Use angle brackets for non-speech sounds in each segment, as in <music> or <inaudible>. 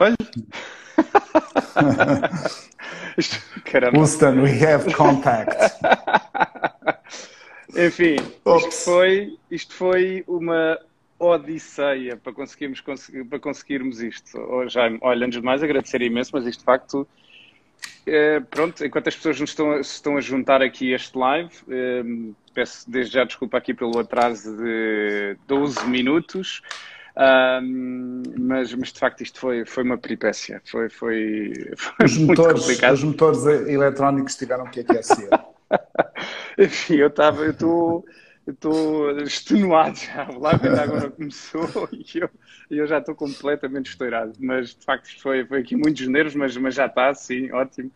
Olha. Caramba. Houston, we have contact. <laughs> Enfim, isto foi, isto foi uma odisseia para conseguirmos, para conseguirmos isto. Oh, Jaime, olha, antes de mais agradecer imenso, mas isto de facto, é, pronto, enquanto as pessoas nos estão, se estão a juntar aqui a este live, é, peço desde já desculpa aqui pelo atraso de 12 minutos. Um, mas, mas de facto isto foi, foi uma peripécia, foi, foi, foi os muito motores, complicado. Os motores eletrónicos tiveram que aquecer. <laughs> Enfim, eu estava, eu estou estou extenuado já. O live ainda agora começou <laughs> e eu, eu já estou completamente estourado. Mas de facto foi, foi aqui muitos nervos, mas, mas já está, sim, ótimo.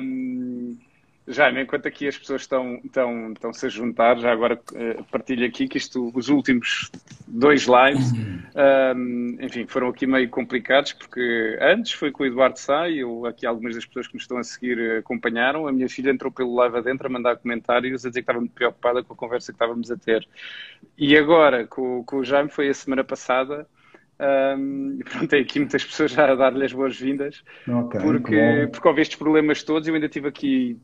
Um, já, enquanto aqui as pessoas estão, estão, estão -se a juntar, já agora uh, partilho aqui que isto, os últimos dois lives, um, enfim, foram aqui meio complicados, porque antes foi com o Eduardo Sá, e eu, aqui algumas das pessoas que me estão a seguir eh, acompanharam, a minha filha entrou pelo live adentro a mandar comentários, a dizer que estava muito preocupada com a conversa que estávamos a ter. E agora, com, com o Jaime, foi a semana passada, um, e pronto, tem aqui muitas pessoas já a dar-lhe as boas-vindas, okay, porque, porque houve estes problemas todos, eu ainda tive aqui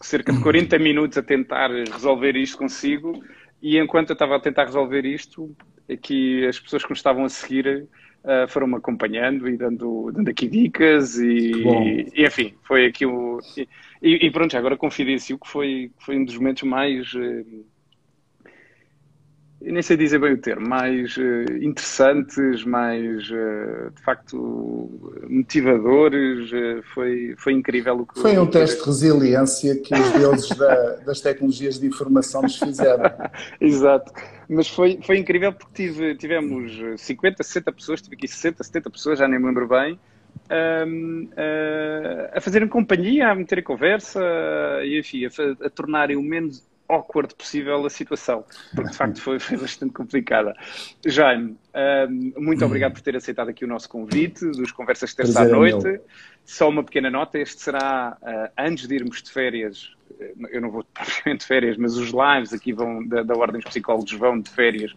cerca de 40 minutos a tentar resolver isto consigo. E enquanto eu estava a tentar resolver isto, aqui as pessoas que me estavam a seguir uh, foram-me acompanhando e dando, dando aqui dicas e, e, enfim, foi aqui o... E, e pronto, agora confidencio que foi, foi um dos momentos mais... Uh, eu nem sei dizer bem o termo, mais uh, interessantes, mais uh, de facto motivadores. Uh, foi, foi incrível o que Foi um teste de resiliência que os deuses da, das tecnologias de informação nos fizeram. <laughs> Exato. Mas foi, foi incrível porque tive, tivemos 50, 60 pessoas, tive aqui 60, 70 pessoas, já nem me lembro bem. Um, a fazerem companhia, a meterem conversa e enfim, a, a tornarem o menos awkward possível a situação, porque de facto foi, foi bastante complicada. Jaime, um, muito obrigado por ter aceitado aqui o nosso convite dos Conversas de Terça à Noite. É Só uma pequena nota: este será uh, antes de irmos de férias. Eh, eu não vou <laughs> propriamente de férias, mas os lives aqui vão da, da Ordem dos Psicólogos vão de férias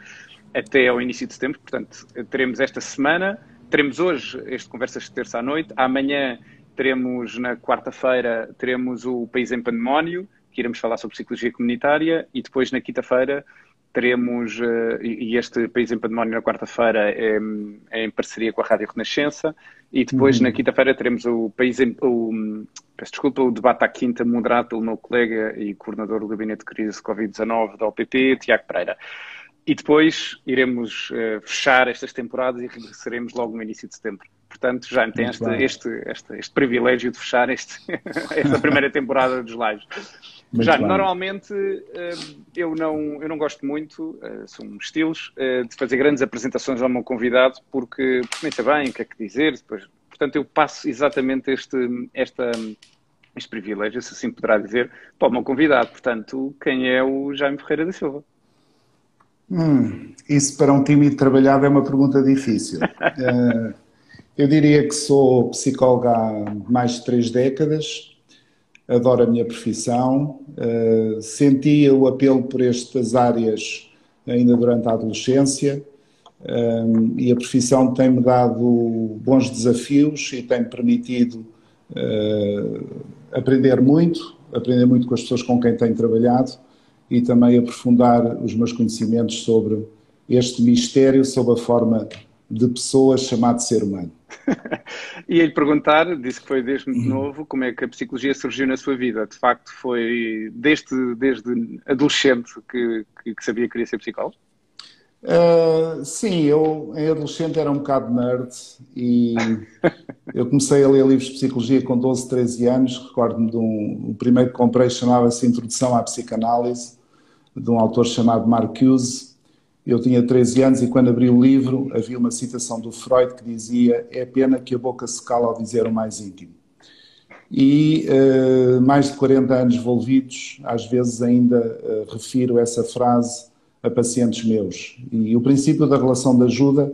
até ao início de setembro. Portanto, teremos esta semana, teremos hoje este Conversas de Terça à Noite, amanhã teremos na quarta-feira teremos o País em Pandemónio que iremos falar sobre psicologia comunitária e depois na quinta-feira teremos, uh, e este País em Pandemónio na quarta-feira é, é, em parceria com a Rádio Renascença e depois uhum. na quinta-feira teremos o País em, o, peço desculpa, o debate à quinta moderado pelo meu colega e coordenador do Gabinete de Crise Covid-19 da OPP, Tiago Pereira. E depois iremos uh, fechar estas temporadas e regressaremos logo no início de setembro. Portanto, já tem este, este, este, este, privilégio de fechar <laughs> esta primeira temporada dos lives. Muito Já, bem. normalmente eh, eu não, eu não gosto muito, eh, são estilos, eh, de fazer grandes apresentações ao meu convidado, porque sei bem o que é que dizer, depois, portanto eu passo exatamente este, esta, este privilégio, se assim poderá dizer, para o meu convidado. Portanto, quem é o Jaime Ferreira da Silva? Hum, isso para um time trabalhado é uma pergunta difícil. <laughs> eu diria que sou psicólogo há mais de três décadas, adoro a minha profissão, uh, sentia o apelo por estas áreas ainda durante a adolescência um, eh, e a profissão tem-me dado bons desafios e tem-me permitido uh, aprender muito, aprender muito com as pessoas com quem tenho trabalhado e também aprofundar os meus conhecimentos sobre este mistério, sobre a forma de pessoas chamado ser humano. <laughs> e ele perguntar, disse que foi desde muito uhum. novo, como é que a psicologia surgiu na sua vida? De facto, foi desde, desde adolescente que, que, que sabia que queria ser psicólogo? Uh, sim, eu em adolescente era um bocado nerd e <laughs> eu comecei a ler livros de psicologia com 12, 13 anos. Recordo-me de um. O primeiro que comprei chamava-se Introdução à Psicanálise, de um autor chamado Marcuse eu tinha 13 anos e quando abri o livro havia uma citação do Freud que dizia é pena que a boca se cala ao dizer o mais íntimo. E uh, mais de 40 anos envolvidos, às vezes ainda uh, refiro essa frase a pacientes meus. E o princípio da relação de ajuda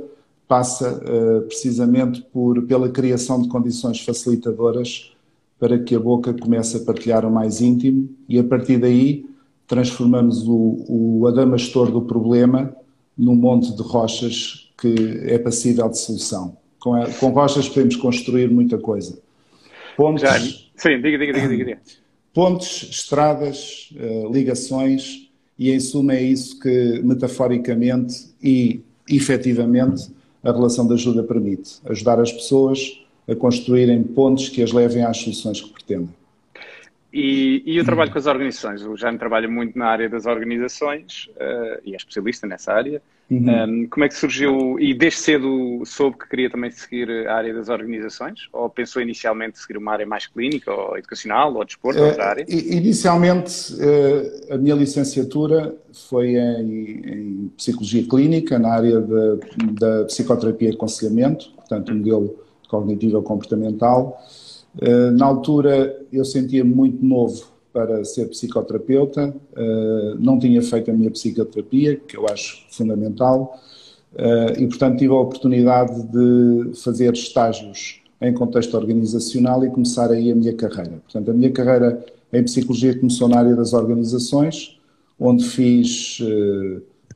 passa uh, precisamente por, pela criação de condições facilitadoras para que a boca comece a partilhar o mais íntimo e a partir daí transformamos o, o adamastor do problema num monte de rochas que é passível de solução. Com, a, com rochas podemos construir muita coisa. Pontes, Já, sim, diga, diga, diga, diga. <coughs> Pontes, estradas, uh, ligações, e em suma é isso que metaforicamente e efetivamente a relação de ajuda permite. Ajudar as pessoas a construírem pontes que as levem às soluções que pretendem. E, e, eu trabalho com as organizações. O Jaime trabalha muito na área das organizações uh, e é especialista nessa área. Uhum. Um, como é que surgiu? E desde cedo soube que queria também seguir a área das organizações? Ou pensou inicialmente seguir uma área mais clínica, ou educacional, ou desporto, uh, outra área? Inicialmente, uh, a minha licenciatura foi em, em, Psicologia Clínica, na área de, da psicoterapia e aconselhamento, portanto, um modelo cognitivo comportamental. Eh, na altura eu sentia muito novo para ser psicoterapeuta, eh, não tinha feito a minha psicoterapia, que eu acho fundamental, eh, e portanto tive a oportunidade de fazer estágios em contexto organizacional e começar aí a minha carreira. Portanto, a minha carreira em psicologia começou na área das organizações, onde fiz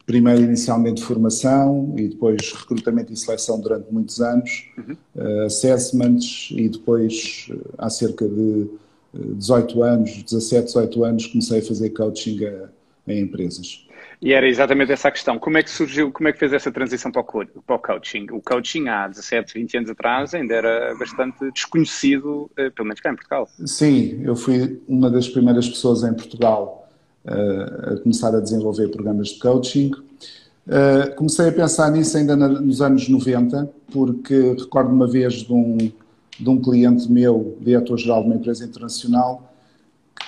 primeiro inicialmente formação e depois recrutamento e seleção durante muitos anos, uhum. uh, assessments e depois uh, há cerca de 18 eh, anos, 17, 18 anos comecei a fazer coaching a, a, empresas. E era exatamente essa a questão. Como é que surgiu, como é que fez essa transição para o coaching? O coaching há 17, 20 anos atrás ainda era bastante desconhecido, pelo menos cá em Portugal. Sim, eu fui uma das primeiras pessoas em Portugal a começar a desenvolver programas de coaching. Uh, comecei a pensar nisso ainda nos anos 90, porque recordo uma vez de um, de um cliente meu, diretor-geral de uma empresa internacional,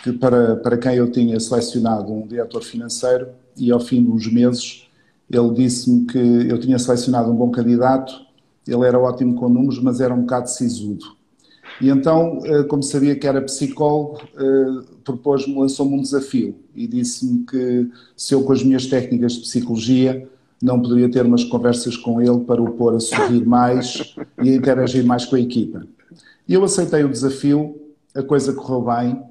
que para, para quem eu tinha selecionado um diretor financeiro, e ao fim de uns meses ele disse-me que eu tinha selecionado um bom candidato, ele era ótimo com números, mas era um bocado sisudo. E então, eh, como sabia que era psicólogo, eh, propôs-me, lançou-me um desafio e disse-me que se eu com as minhas técnicas de psicologia não poderia ter umas conversas com ele para o pôr a sorrir mais e a interagir mais com a equipa. E eu aceitei o desafio, a coisa correu bem,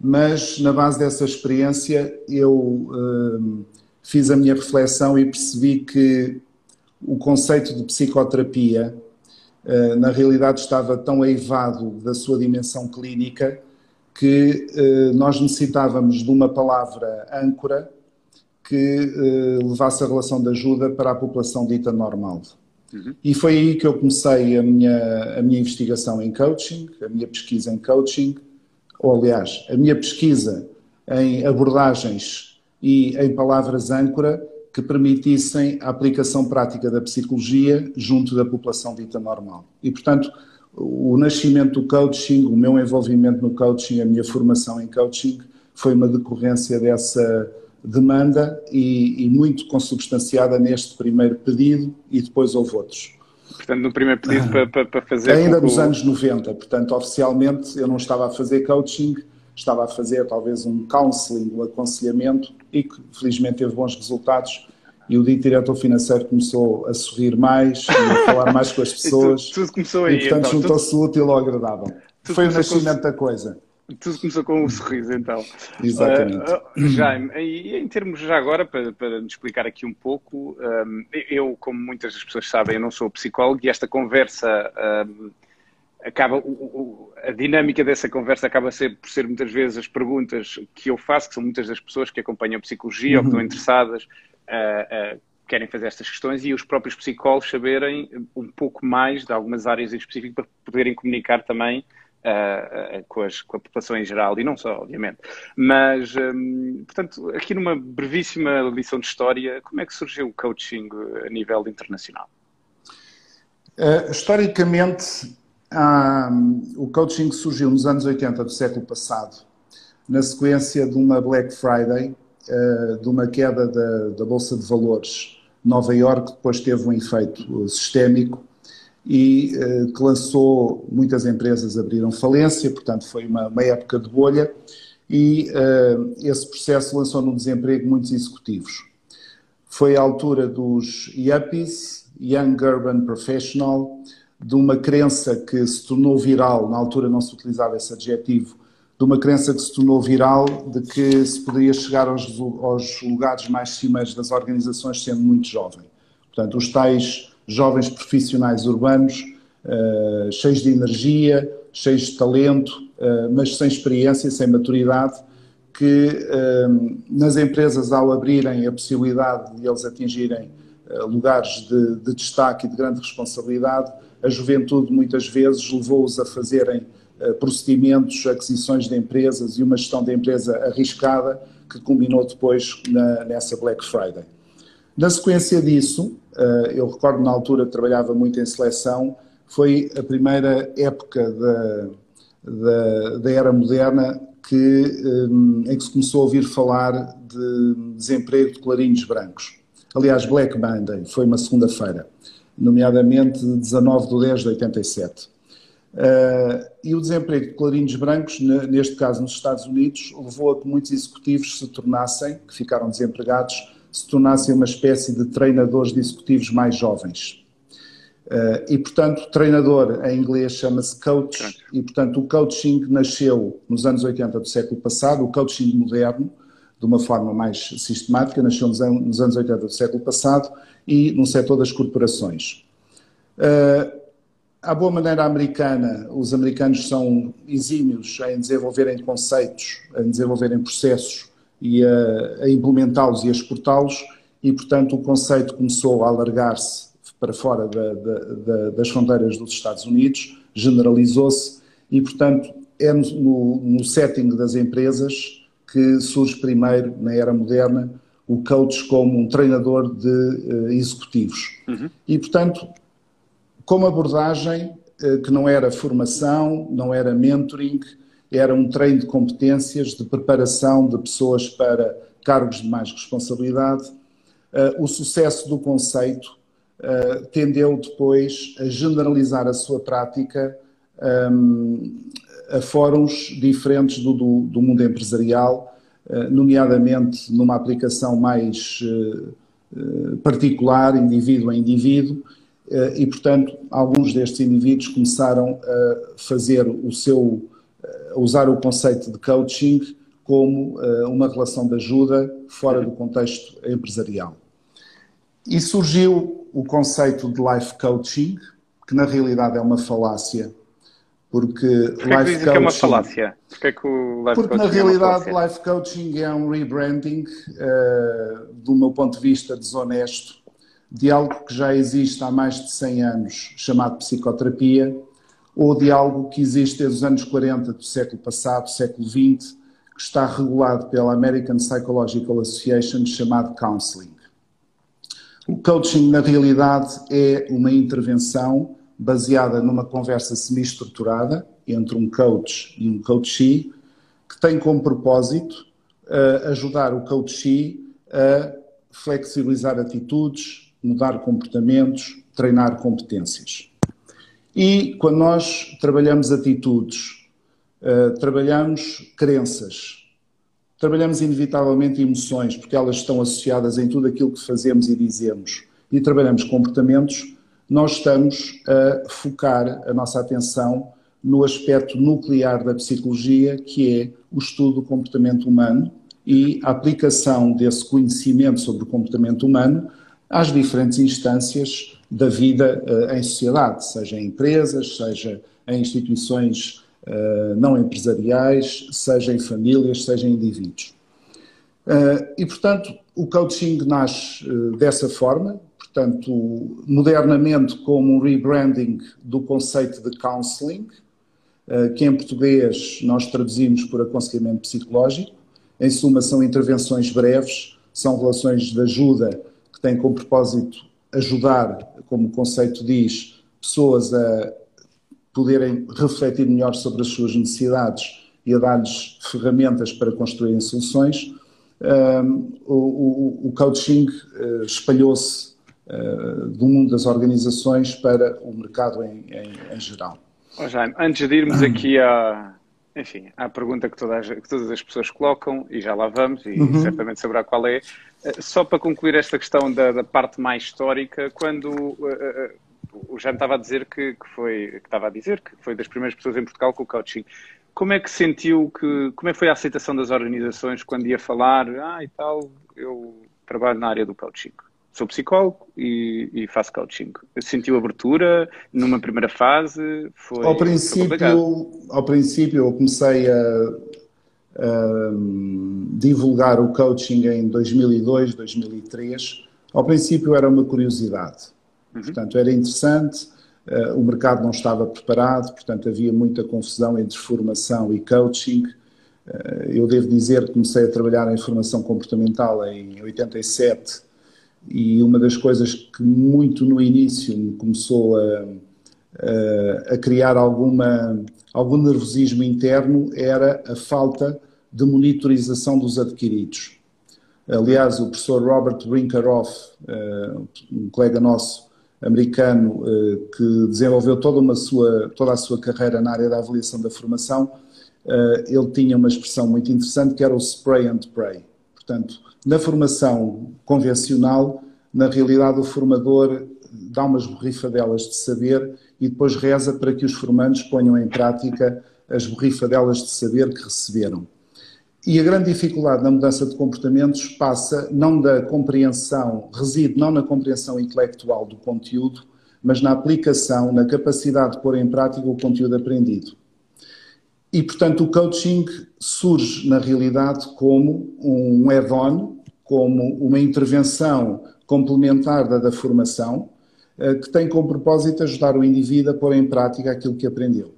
mas na base dessa experiência eu uh, fiz a minha reflexão e percebi que o conceito de psicoterapia na realidade estava tão aivado da sua dimensão clínica que uh, nós necessitávamos de uma palavra âncora que uh, levasse a relação de ajuda para a população dita normal. Uhum. E foi aí que eu comecei a minha, a minha investigação em coaching, a minha pesquisa em coaching, ou aliás, a minha pesquisa em abordagens e em palavras âncora que permitissem a aplicação prática da psicologia junto da população dita normal. E, portanto, o nascimento do coaching, o meu envolvimento no coaching, a minha formação em coaching foi uma decorrência dessa demanda e, e muito consubstanciada neste primeiro pedido e depois houve outros. Portanto, no primeiro pedido para, para, para fazer... Ainda nos anos 90, portanto, oficialmente eu não estava a fazer coaching, estava a fazer talvez um counseling, um aconselhamento e que felizmente teve bons resultados e o dito diretor financeiro começou a sorrir mais a falar <laughs> mais com as pessoas. tudo, tudo, começou aí. E portanto então, juntou-se o útil ao agradável. Foi o nascimento com... da coisa. Tudo começou com um sorriso, então. Exatamente. Uh, uh, Jaime, e em termos já agora, para, para nos explicar aqui um pouco, um, eu, como muitas das pessoas sabem, eu não sou psicólogo e esta conversa um, acaba, o, o, a dinâmica dessa conversa acaba ser, por ser muitas vezes as perguntas que eu faço, que são muitas das pessoas que acompanham a psicologia uhum. ou que estão interessadas uh, uh, querem fazer estas questões e os próprios psicólogos saberem um pouco mais de algumas áreas em específico para poderem comunicar também uh, com, as, com, a população em geral e não só, obviamente. Mas, um, portanto, aqui numa brevíssima lição de história, como é que surgiu o coaching a nível internacional? historicamente, o coaching surgiu nos anos 80 do século passado, na sequência de uma Black Friday eh, de uma queda da, da, Bolsa de Valores Nova York, depois teve um efeito sistémico e uh, que lançou, muitas empresas abriram falência, portanto foi uma, uma época de bolha e uh, esse processo lançou no desemprego muitos executivos. Foi a altura dos YUPPIes, Young Urban Professional, de uma crença que se tornou viral, na altura não se utilizava esse adjetivo, de uma crença que se tornou viral de que se poderia chegar aos, aos lugares mais cimeiros das organizações sendo muito jovem. Portanto, os tais jovens profissionais urbanos uh, cheios de energia, cheios de talento, uh, mas sem experiência, sem maturidade, que nas empresas, ao abrirem a possibilidade de eles atingirem lugares de, de destaque e de grande responsabilidade, a juventude muitas vezes levou-os a fazerem procedimentos, aquisições de empresas e uma gestão de empresa arriscada que culminou depois na, nessa Black Friday. Na sequência disso, eh, eu recordo na altura que trabalhava muito em seleção, foi a primeira época da, da, da era moderna que, eh, em que se começou a ouvir falar de desemprego de clarinhos brancos. Aliás, Black Monday foi uma segunda-feira, nomeadamente 19 de 10 de 87. Uh, e o desemprego de clarinhos brancos, neste caso nos Estados Unidos, levou a que muitos executivos se tornassem, que ficaram desempregados, se tornassem uma espécie de treinadores de executivos mais jovens. Uh, e, portanto, treinador em inglês chama-se coach, e, portanto, o coaching nasceu nos anos 80 do século passado, o coaching moderno, de uma forma mais sistemática, nasceu nos, nos anos 80 do século passado e no setor das corporações. Uh, à boa maneira americana, os americanos são exímios em desenvolverem conceitos, em desenvolverem processos e a, a implementá-los e a exportá-los, e, portanto, o conceito começou a alargar-se para fora da, da, das fronteiras dos Estados Unidos, generalizou-se, e, portanto, é no, no setting das empresas que surge primeiro, na era moderna, o coach como um treinador de uh, executivos. Uhum. E, portanto, com uma abordagem eh, que não era formação, não era mentoring, era um treino de competências, de preparação de pessoas para cargos de mais responsabilidade. Eh, o sucesso do conceito tendeu depois a generalizar a sua prática ehm, a fóruns diferentes do, do, do mundo empresarial, nomeadamente numa aplicação mais particular, indivíduo a indivíduo, eh, e, portanto, alguns destes indivíduos começaram a fazer o seu, a usar o conceito de coaching como eh, uma relação de ajuda fora do contexto empresarial. E surgiu o conceito de life coaching, que na realidade é uma falácia, porque Por que life coaching que é uma falácia? Porque, é que o life porque na é realidade é life coaching é um rebranding, uh, do meu ponto de vista desonesto, de algo que já existe há mais de 100 anos, chamado psicoterapia, ou de algo que existe desde os anos 40 do século passado, século XX, que está regulado pela American Psychological Association, chamado counseling. O coaching, na realidade, é uma intervenção baseada numa conversa semi-estruturada entre um coach e um coachee, que tem como propósito uh, ajudar o coachee a flexibilizar atitudes, mudar comportamentos, treinar competências. E quando nós trabalhamos atitudes, uh, trabalhamos crenças, trabalhamos inevitavelmente emoções, porque elas estão associadas em tudo aquilo que fazemos e dizemos, e trabalhamos comportamentos, nós estamos a focar a nossa atenção no aspecto nuclear da psicologia, que é o estudo do comportamento humano e a aplicação desse conhecimento sobre o comportamento humano às diferentes instâncias da vida uh, em sociedade, seja em empresas, seja em instituições uh, não empresariais, seja em famílias, seja em indivíduos. Uh, e, portanto, o coaching nasce dessa forma, portanto, modernamente como um rebranding do conceito de counseling, que em português nós traduzimos por aconselhamento psicológico. Em suma, são intervenções breves, são relações de ajuda que tem como propósito ajudar, como o conceito diz, pessoas a poderem refletir melhor sobre as suas necessidades e a dar-lhes ferramentas para construírem soluções. O, coaching uh, espalhou-se uh, do mundo das organizações para o mercado em, em, em geral. Oh, Jaime, antes de irmos aqui à, enfim, à pergunta que todas, que todas as pessoas colocam, e já lá vamos, e uhum. certamente saberá qual é, eh, só para concluir esta questão da, da parte mais histórica, quando uh, uh, o Jaime estava a dizer que, que, foi, que estava a dizer que foi das primeiras pessoas em Portugal com o coaching, como é que sentiu que, como é que foi a aceitação das organizações quando ia falar, ah e tal, eu trabalho na área do coaching? Sou psicólogo e, e, faço coaching. Sentiu abertura numa primeira fase? Foi, ao, princípio, ao princípio eu comecei a, a, divulgar o coaching em 2002, 2003. Ao princípio era uma curiosidade. Uhum. Portanto, era interessante, uh, o mercado não estava preparado, portanto havia muita confusão entre formação e coaching. Uh, eu devo dizer que comecei a trabalhar em formação comportamental em 87 e uma das coisas que muito no início me começou a, a, criar alguma, algum nervosismo interno era a falta de monitorização dos adquiridos. Aliás, o professor Robert Brinkerhoff, eh, um colega nosso americano eh, que desenvolveu toda, uma sua, toda a sua carreira na área da avaliação da formação, eh, ele tinha uma expressão muito interessante que era o spray and pray. Portanto, na formação convencional, na realidade, o formador dá umas borrifadelas de saber e depois reza para que os formandos ponham em prática as borrifadelas de saber que receberam. E a grande dificuldade na mudança de comportamentos passa não da compreensão, reside não na compreensão intelectual do conteúdo, mas na aplicação, na capacidade de pôr em prática o conteúdo aprendido. E, portanto, o coaching surge, na realidade, como um add-on, como uma intervenção complementar da, da formação, uh, que tem como propósito ajudar o indivíduo a pôr em prática aquilo que aprendeu.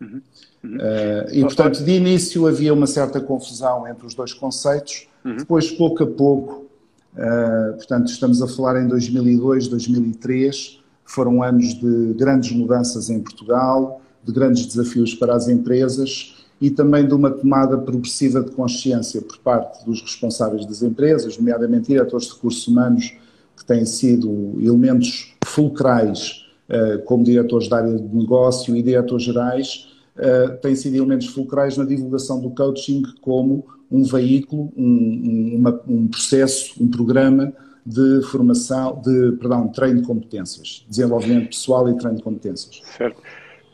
Uhum. Uhum. Uh, e, portanto, de início havia uma certa confusão entre os dois conceitos, uhum. depois, pouco a pouco, uh, portanto, estamos a falar em 2002, 2003, foram anos de grandes mudanças em Portugal, de grandes desafios para as empresas e também de uma tomada progressiva de consciência por parte dos responsáveis das empresas, nomeadamente diretores de recursos humanos, que têm sido elementos fulcrais uh, como diretores da área de negócio e diretores gerais, uh, têm sido elementos fulcrais na divulgação do coaching como um veículo, um, uma, um processo, um programa de formação, de, perdão, treino de competências, desenvolvimento pessoal e treino de competências. Certo.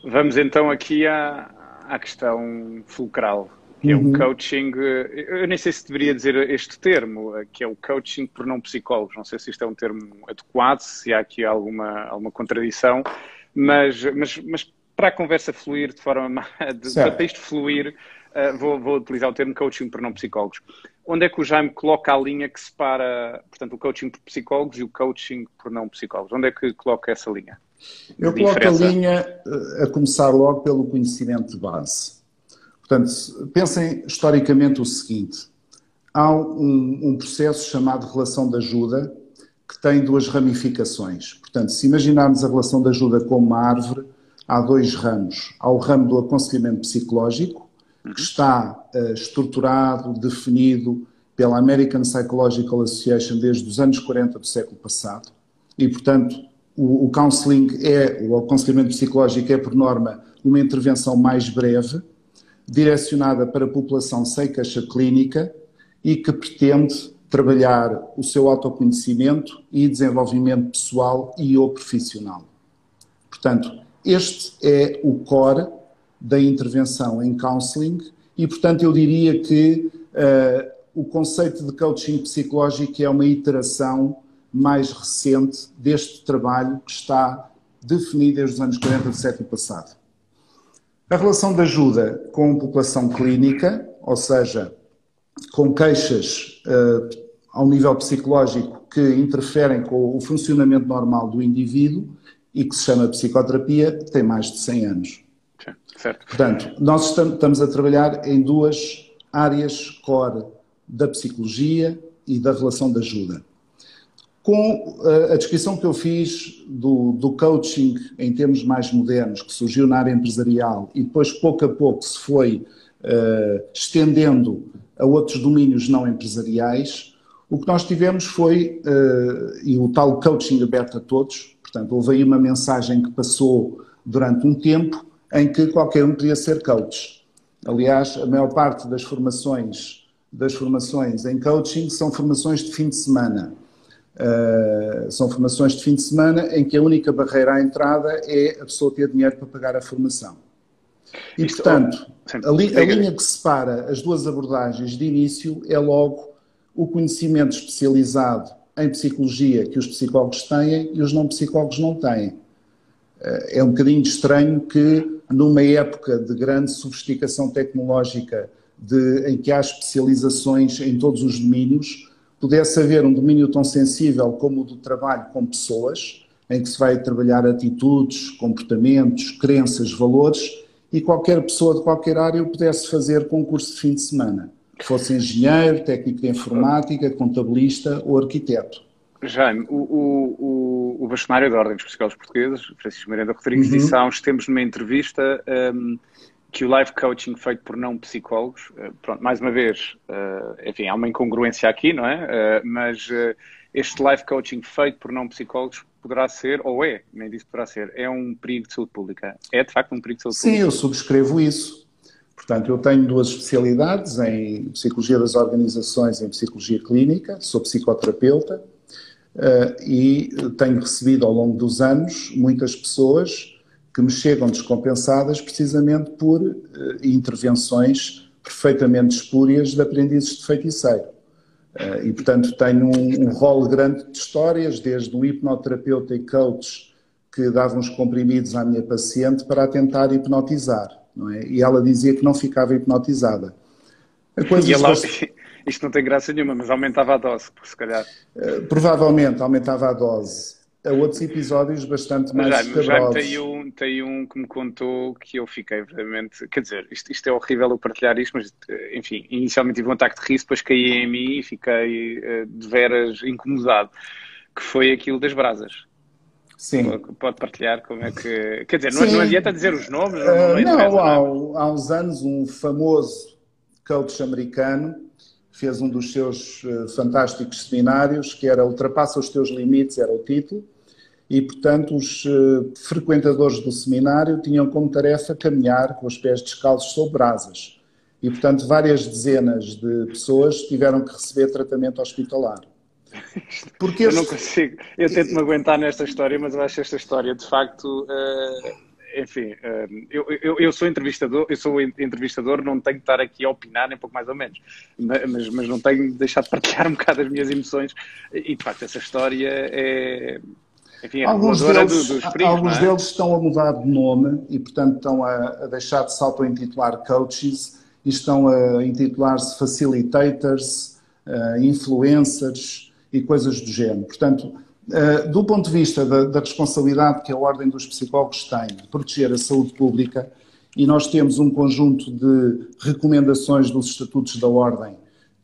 Vamos então aqui à, à questão fulcral, que é o uhum. coaching. Eu nem sei se deveria dizer este termo, que é o coaching por não psicólogos. Não sei se isto é um termo adequado, se há aqui alguma, alguma contradição, mas, mas, mas para a conversa fluir de forma. <laughs> De, para isto fluir, uh, vou, vou utilizar o termo coaching por não psicólogos. Onde é que o Jaime coloca a linha que separa, portanto, o coaching por psicólogos e o coaching por não psicólogos? Onde é que coloca essa linha? Eu coloco a linha eh, a começar logo pelo conhecimento de base. Portanto, pensem historicamente o seguinte: há um, um processo chamado relação de ajuda que tem duas ramificações. Portanto, se imaginarmos a relação de ajuda como uma árvore, há dois ramos. Há o ramo do aconselhamento psicológico, que está uh, estruturado, definido pela American Psychological Association desde os anos 40 do século passado, e, portanto, o, o counseling é, o aconselhamento psicológico é, por norma, uma intervenção mais breve, direcionada para a população sem queixa clínica e que pretende trabalhar o seu autoconhecimento e desenvolvimento pessoal e ou profissional. Portanto, este é o core da intervenção em counseling e, portanto, eu diria que uh, o conceito de coaching psicológico é uma iteração mais recente deste trabalho que está definido desde os anos 40 do século passado. A relação de ajuda com a população clínica, ou seja, com queixas uh, ao nível psicológico que interferem com o funcionamento normal do indivíduo e que se chama psicoterapia, tem mais de 100 anos. Certo. Portanto, nós estamos a trabalhar em duas áreas core da psicologia e da relação de ajuda com eh, a descrição que eu fiz do, do, coaching em termos mais modernos, que surgiu na área empresarial e depois, pouco a pouco, se foi uh, estendendo a outros domínios não empresariais, o que nós tivemos foi, uh, e o tal coaching aberto a todos, portanto, houve aí uma mensagem que passou durante um tempo em que qualquer um podia ser coach. Aliás, a maior parte das formações, das formações em coaching são formações de fim de semana Uh, são formações de fim de semana em que a única barreira à entrada é a pessoa ter dinheiro para pagar a formação. E, Isto, portanto, a, li, a, linha que separa as duas abordagens de início é logo o conhecimento especializado em psicologia que os psicólogos têm e os não psicólogos não têm. Eh, é um bocadinho estranho que, numa época de grande sofisticação tecnológica, de, em que há especializações em todos os domínios, pudesse haver um domínio tão sensível como o do trabalho com pessoas, em que se vai trabalhar atitudes, comportamentos, crenças, valores, e qualquer pessoa de qualquer área pudesse fazer com um curso de fim de semana, fosse engenheiro, técnico de informática, contabilista ou arquiteto. Jaime, o, o, o, bastonário da Ordem dos Psicólogos Portugueses, Francisco Miranda Rodrigues, uhum. disse há uns tempos numa entrevista um, que o life coaching feito por não psicólogos, uh, pronto, mais uma vez, uh, enfim, há uma incongruência aqui, não é? Uh, mas este life coaching feito por não psicólogos poderá ser, ou é, nem disse poderá ser, é um perigo de saúde pública. É de facto um perigo de saúde Sim, pública. Sim, eu subscrevo isso. Portanto, eu tenho duas especialidades em psicologia das organizações e em psicologia clínica, sou psicoterapeuta e tenho recebido ao longo dos anos muitas pessoas que me chegam descompensadas precisamente por uh, intervenções perfeitamente espúrias de aprendizes de feiticeiro. Uh, e, portanto, tenho um, um rol grande de histórias, desde o hipnoterapeuta e coach que davam os comprimidos à minha paciente para a tentar hipnotizar. Não é? E ela dizia que não ficava hipnotizada. A coisa e ela, isto não tem graça nenhuma, mas aumentava a dose, se calhar. Uh, provavelmente aumentava a dose. Há outros episódios bastante mais já, Já tem um, tem um que me contou que eu fiquei verdadeiramente... Quer dizer, isto, isto é horrível eu partilhar isto, mas, enfim, inicialmente tive um ataque de riso, depois caí em mim e fiquei uh, de veras incomodado, que foi aquilo das brasas. Sim. Pode partilhar como é que... Quer dizer, não, não adianta dizer os nomes? Não, não, uh, não há, há uns anos um famoso coach americano fez um dos seus uh, fantásticos seminários, que era Ultrapassa os teus limites, era o título, e, portanto, os uh, frequentadores do seminário tinham como tarefa caminhar com os pés descalços sobre brasas. E, portanto, várias dezenas de pessoas tiveram que receber tratamento hospitalar. Porque eu não consigo, eu tento me aguentar nesta história, mas eu acho esta história de facto uh, enfim, ehm, eu, eu, eu, sou entrevistador, eu sou entrevistador, não tenho que estar aqui a opinar, nem pouco mais ou menos, mas, mas não tenho de deixar de partilhar <laughs> um bocado as minhas emoções e de facto essa história é, enfim, é alguns deles, do, primos, alguns é? deles estão a mudar de nome e portanto estão a, a deixar de se auto-intitular coaches e estão a intitular-se facilitators, uh, influencers e coisas do género. Portanto, do ponto de vista da, da, responsabilidade que a Ordem dos Psicólogos tem de proteger a saúde pública, e nós temos um conjunto de recomendações dos estatutos da Ordem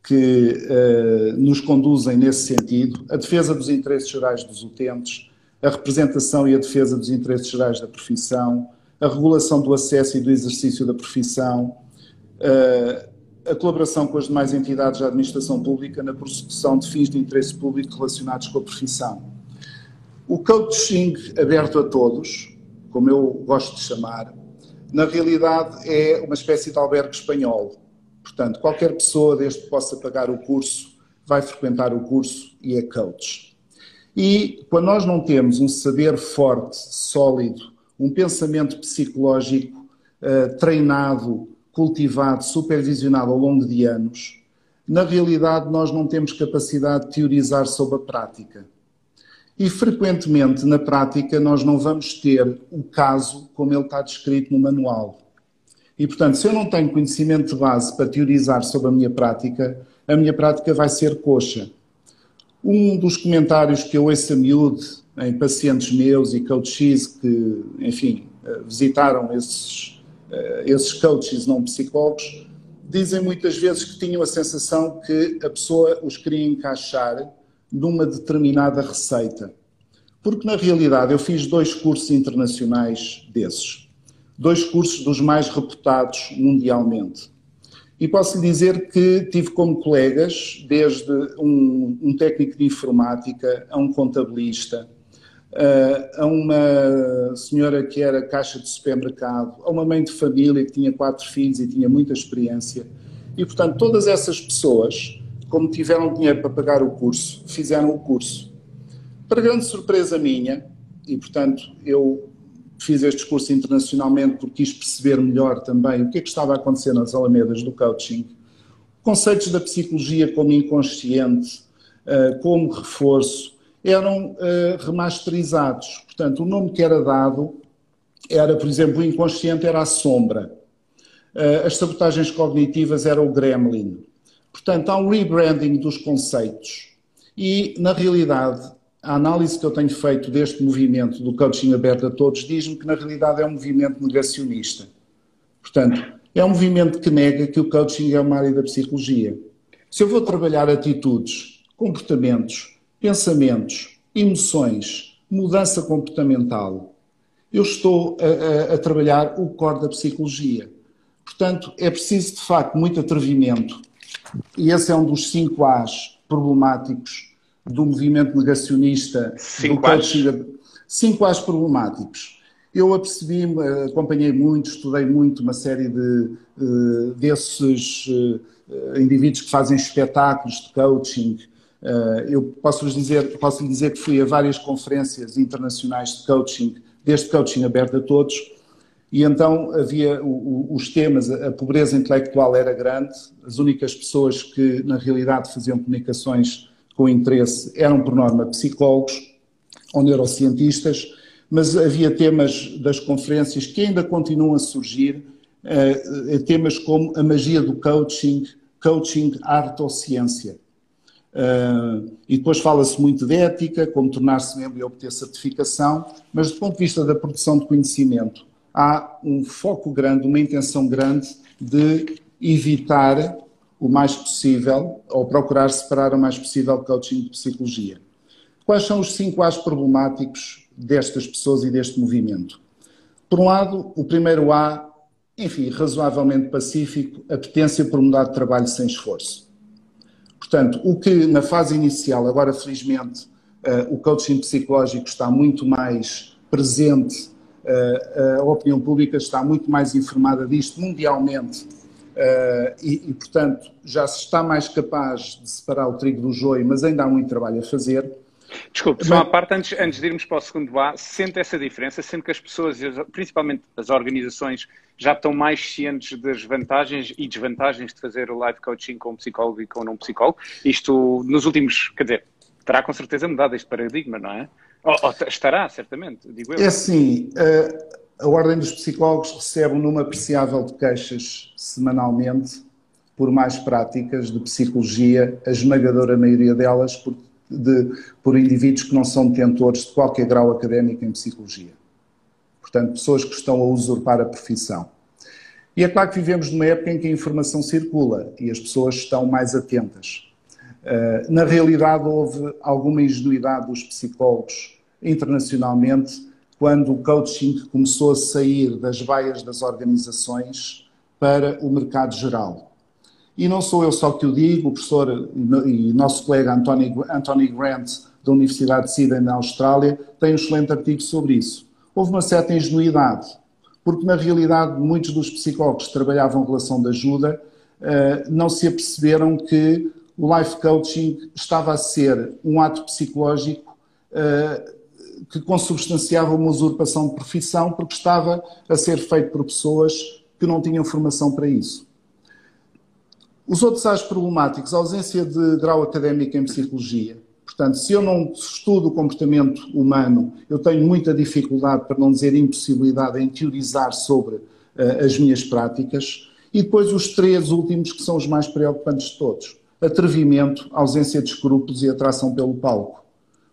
que uh, nos conduzem nesse sentido, a defesa dos interesses gerais dos utentes, a representação e a defesa dos interesses gerais da profissão, a regulação do acesso e do exercício da profissão, uh, a colaboração com as demais entidades da administração pública na prossecução de fins de interesse público relacionados com a profissão. O coaching aberto a todos, como eu gosto de chamar, na realidade é uma espécie de albergue espanhol. Portanto, qualquer pessoa, desde que possa pagar o curso, vai frequentar o curso e é coach. E quando nós não temos um saber forte, sólido, um pensamento psicológico uh, treinado, cultivado, supervisionado ao longo de anos, na realidade nós não temos capacidade de teorizar sobre a prática. E frequentemente na prática nós não vamos ter o caso como ele está descrito no manual. E portanto, se eu não tenho conhecimento de base para teorizar sobre a minha prática, a minha prática vai ser coxa. Um dos comentários que eu ouço a miúde em pacientes meus e coaches que, enfim, eh, visitaram esses esses coaches não psicólogos, dizem muitas vezes que tinham a sensação que a pessoa os queria encaixar numa determinada receita. Porque, na realidade, eu fiz dois cursos internacionais desses. Dois cursos dos mais reputados mundialmente. E posso lhe dizer que tive como colegas, desde um, um técnico de informática a um contabilista, a uma senhora que era caixa de supermercado, a uma mãe de família que tinha quatro filhos e tinha muita experiência. E, portanto, todas essas pessoas, como tiveram dinheiro para pagar o curso, fizeram o curso. Para grande surpresa minha, e, portanto, eu fiz este curso internacionalmente porque quis perceber melhor também o que é que estava a acontecer nas alamedas do coaching, conceitos da psicologia como inconsciente, uh, como reforço, eram uh, remasterizados. Portanto, o nome que era dado era, por exemplo, o inconsciente era a sombra. Uh, as sabotagens cognitivas era o gremlin. Portanto, há um rebranding dos conceitos. E, na realidade, a análise que eu tenho feito deste movimento do coaching aberto a todos diz-me que, na realidade, é um movimento negacionista. Portanto, é um movimento que nega que o coaching é uma área da psicologia. Se eu vou trabalhar atitudes, comportamentos, pensamentos, emoções, mudança comportamental, eu estou a, a, a trabalhar o core da psicologia. Portanto, é preciso, de facto, muito atrevimento. E esse é um dos cinco A's problemáticos do movimento negacionista cinco do coaching. Cinco A's problemáticos. Eu apercebi-me, acompanhei muito, estudei muito uma série de, uh, desses uh, indivíduos que fazem espetáculos de coaching. Uh, eu posso lhes dizer, posso dizer que fui a várias conferências internacionais de coaching, deste coaching aberto a todos, e então havia os temas, a pobreza intelectual era grande, as únicas pessoas que na realidade faziam comunicações com interesse eram por norma psicólogos ou neurocientistas, mas havia temas das conferências que ainda continuam a surgir, uh, temas como a magia do coaching, coaching, arte ou ciência. Uh, e depois fala-se muito de ética, como tornar-se membro e obter certificação, mas do ponto de vista da produção de conhecimento, há um foco grande, uma intenção grande de evitar o mais possível, ou procurar separar o mais possível coaching de psicologia. Quais são os cinco A's problemáticos destas pessoas e deste movimento? Por um lado, o primeiro A, enfim, razoavelmente pacífico, a potência por mudar de trabalho sem esforço. Portanto, o que na fase inicial, agora felizmente, uh, o coaching psicológico está muito mais presente, uh, a opinião pública está muito mais informada disto mundialmente uh, e, e, portanto, já se está mais capaz de separar o trigo do joio, mas ainda há muito trabalho a fazer. Desculpe, só uma parte, antes, antes de irmos para o segundo A, sente essa diferença, sente que as pessoas, principalmente as organizações, já estão mais cientes das vantagens e desvantagens de fazer o live coaching com um psicólogo e com um psicólogo. Isto, nos últimos, quer dizer, terá com certeza mudado este paradigma, não é? Ou, ou estará, certamente, digo eu. É assim, a, a Ordem dos Psicólogos recebe um número apreciável de queixas semanalmente por mais práticas de psicologia, a esmagadora maioria delas por de, por indivíduos que não são detentores de qualquer grau académico em psicologia. Portanto, pessoas que estão a usurpar a profissão. E é claro que vivemos numa época em que a informação circula e as pessoas estão mais atentas. Uh, na realidade, houve alguma ingenuidade dos psicólogos internacionalmente quando o coaching começou a sair das vaias das organizações para o mercado geral. E não sou eu só que o digo, o professor e nosso colega Anthony, Anthony Grant, da Universidade de Sydney, na Austrália, tem um excelente artigo sobre isso. Houve uma certa ingenuidade, porque na realidade muitos dos psicólogos que trabalhavam em relação de ajuda uh, não se aperceberam que o life coaching estava a ser um ato psicológico uh, que consubstanciava uma usurpação de profissão, porque estava a ser feito por pessoas que não tinham formação para isso. Os outros ais problemáticos, a ausência de grau académico em psicologia. Portanto, se eu não estudo o comportamento humano, eu tenho muita dificuldade, para não dizer impossibilidade, em teorizar sobre uh, as minhas práticas. E depois os três últimos, que são os mais preocupantes de todos. Atrevimento, ausência de escrúpulos e atração pelo palco.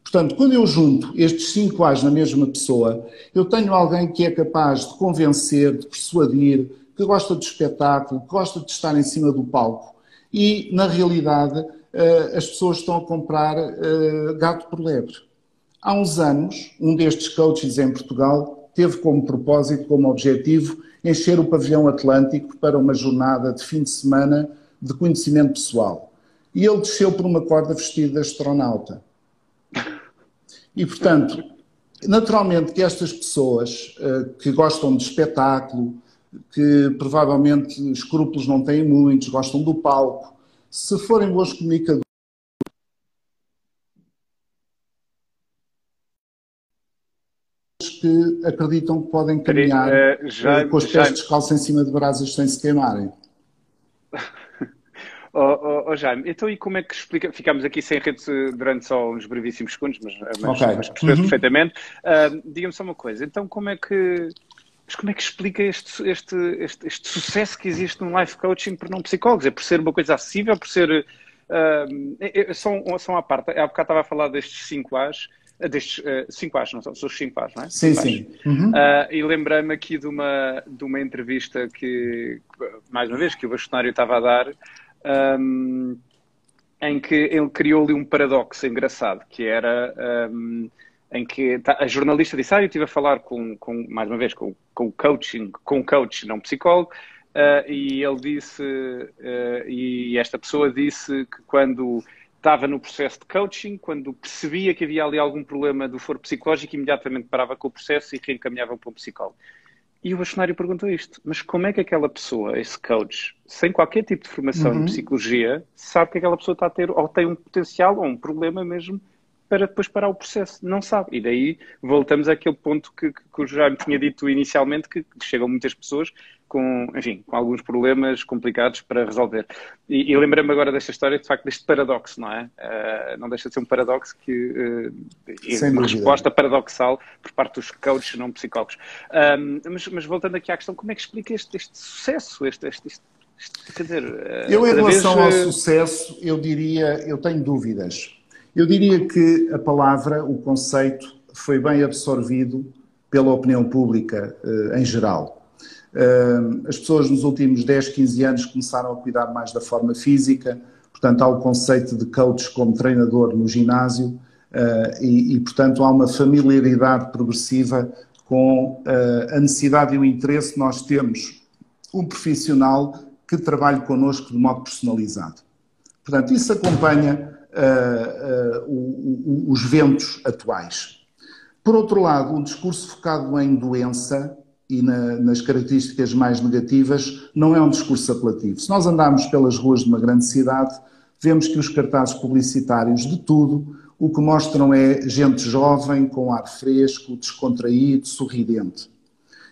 Portanto, quando eu junto estes cinco A's na mesma pessoa, eu tenho alguém que é capaz de convencer, de persuadir, que gosta de espetáculo, que gosta de estar em cima do palco. E, na realidade, eh, as pessoas estão a comprar eh, gato por lebre. Há uns anos, um destes coaches em Portugal teve como propósito, como objetivo, encher o pavilhão atlântico para uma jornada de fim de semana de conhecimento pessoal. E ele desceu por uma corda vestido de astronauta. E, portanto, naturalmente que estas pessoas uh, que gostam de espetáculo, que provavelmente escrúpulos não têm muitos, gostam do palco. Se forem bons comunicadores, que acreditam que podem caminhar uh, já, com os pés descalços em cima de brasas sem se queimarem. <laughs> Oh, oh, oh, Jaime, então e como é que explica? Ficámos aqui sem rede durante só uns brevíssimos segundos, mas, mas, okay. mas percebeu uhum. perfeitamente. Uh, Diga-me só uma coisa, então como é que mas como é que explica este, este, este, este, sucesso que existe no life coaching por não psicólogos? É por ser uma coisa acessível, por ser. Uh, é, é, são, são à parte. Há bocado estava a falar destes 5 A's, destes 5 uh, A's, não são, são os 5 A's, não é? Sim, sim. Uhum. Uh, e lembrei-me aqui de uma, de uma entrevista que, mais uma vez, que o bastonário estava a dar. Um, em que ele criou ali um paradoxo engraçado, que era um, em que tá, a jornalista disse, ah, eu estive a falar com, com mais uma vez, com, com coaching, com coach, não psicólogo, uh, e ele disse, uh, e esta pessoa disse que quando estava no processo de coaching, quando percebia que havia ali algum problema do foro psicológico, imediatamente parava com o processo e reencaminhava para um psicólogo. E o bastonário perguntou isto, mas como é que aquela pessoa, esse coach, sem qualquer tipo de formação uhum. em psicologia, sabe que aquela pessoa está a ter, ou tem um potencial, ou um problema mesmo, para depois parar o processo. Não sabe. E daí voltamos àquele ponto que, que, que o Jaime tinha dito inicialmente, que chegam muitas pessoas com, enfim, com alguns problemas complicados para resolver. E, e lembrei-me agora desta história, de facto, deste paradoxo, não é? Uh, não deixa de ser um paradoxo que uh, é uma resposta paradoxal por parte dos coaches, não psicólogos. Um, mas, mas, voltando aqui à questão, como é que explica este, este sucesso, este, este, este, quer dizer, uh, eu, em relação vez, ao sucesso, eu diria, eu tenho dúvidas. Eu diria que a palavra, o conceito, foi bem absorvido pela opinião pública eh, em geral. Eh, as pessoas nos últimos 10, 15 anos começaram a cuidar mais da forma física, portanto, há o conceito de coach como treinador no ginásio eh, e, e portanto, há uma familiaridade progressiva com a necessidade e o interesse que nós temos um profissional que trabalhe connosco de modo personalizado. Portanto, isso acompanha uh, uh, os ventos atuais. Por outro lado, o discurso focado em doença e na, nas características mais negativas não é um discurso apelativo. Se nós andarmos pelas ruas de uma grande cidade, vemos que os cartazes publicitários de tudo o que mostram é gente jovem, com ar fresco, descontraído, sorridente.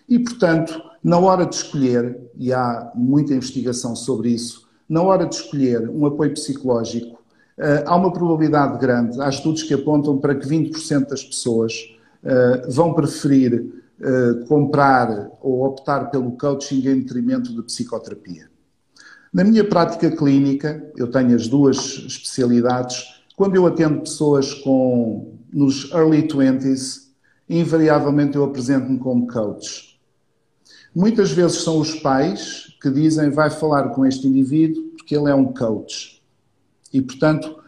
E, portanto, na hora de escolher, e há muita investigação sobre isso, na hora de escolher um apoio psicológico, há uma probabilidade grande, há estudos que apontam para que 20% das pessoas eh, vão preferir eh, comprar ou optar pelo coaching em detrimento de psicoterapia. Na minha prática clínica, eu tenho as duas especialidades. Quando eu atendo pessoas com nos early 20s, invariavelmente eu apresento-me como coach. Muitas vezes são os pais que dizem vai falar com este indivíduo porque ele é um coach. E, portanto,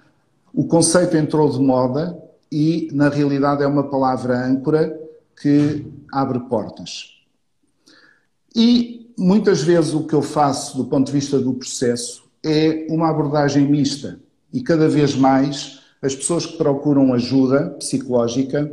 o conceito entrou de moda e, na realidade, é uma palavra âncora que abre portas. E, muitas vezes, o que eu faço do ponto de vista do processo é uma abordagem mista. E, cada vez mais, as pessoas que procuram ajuda psicológica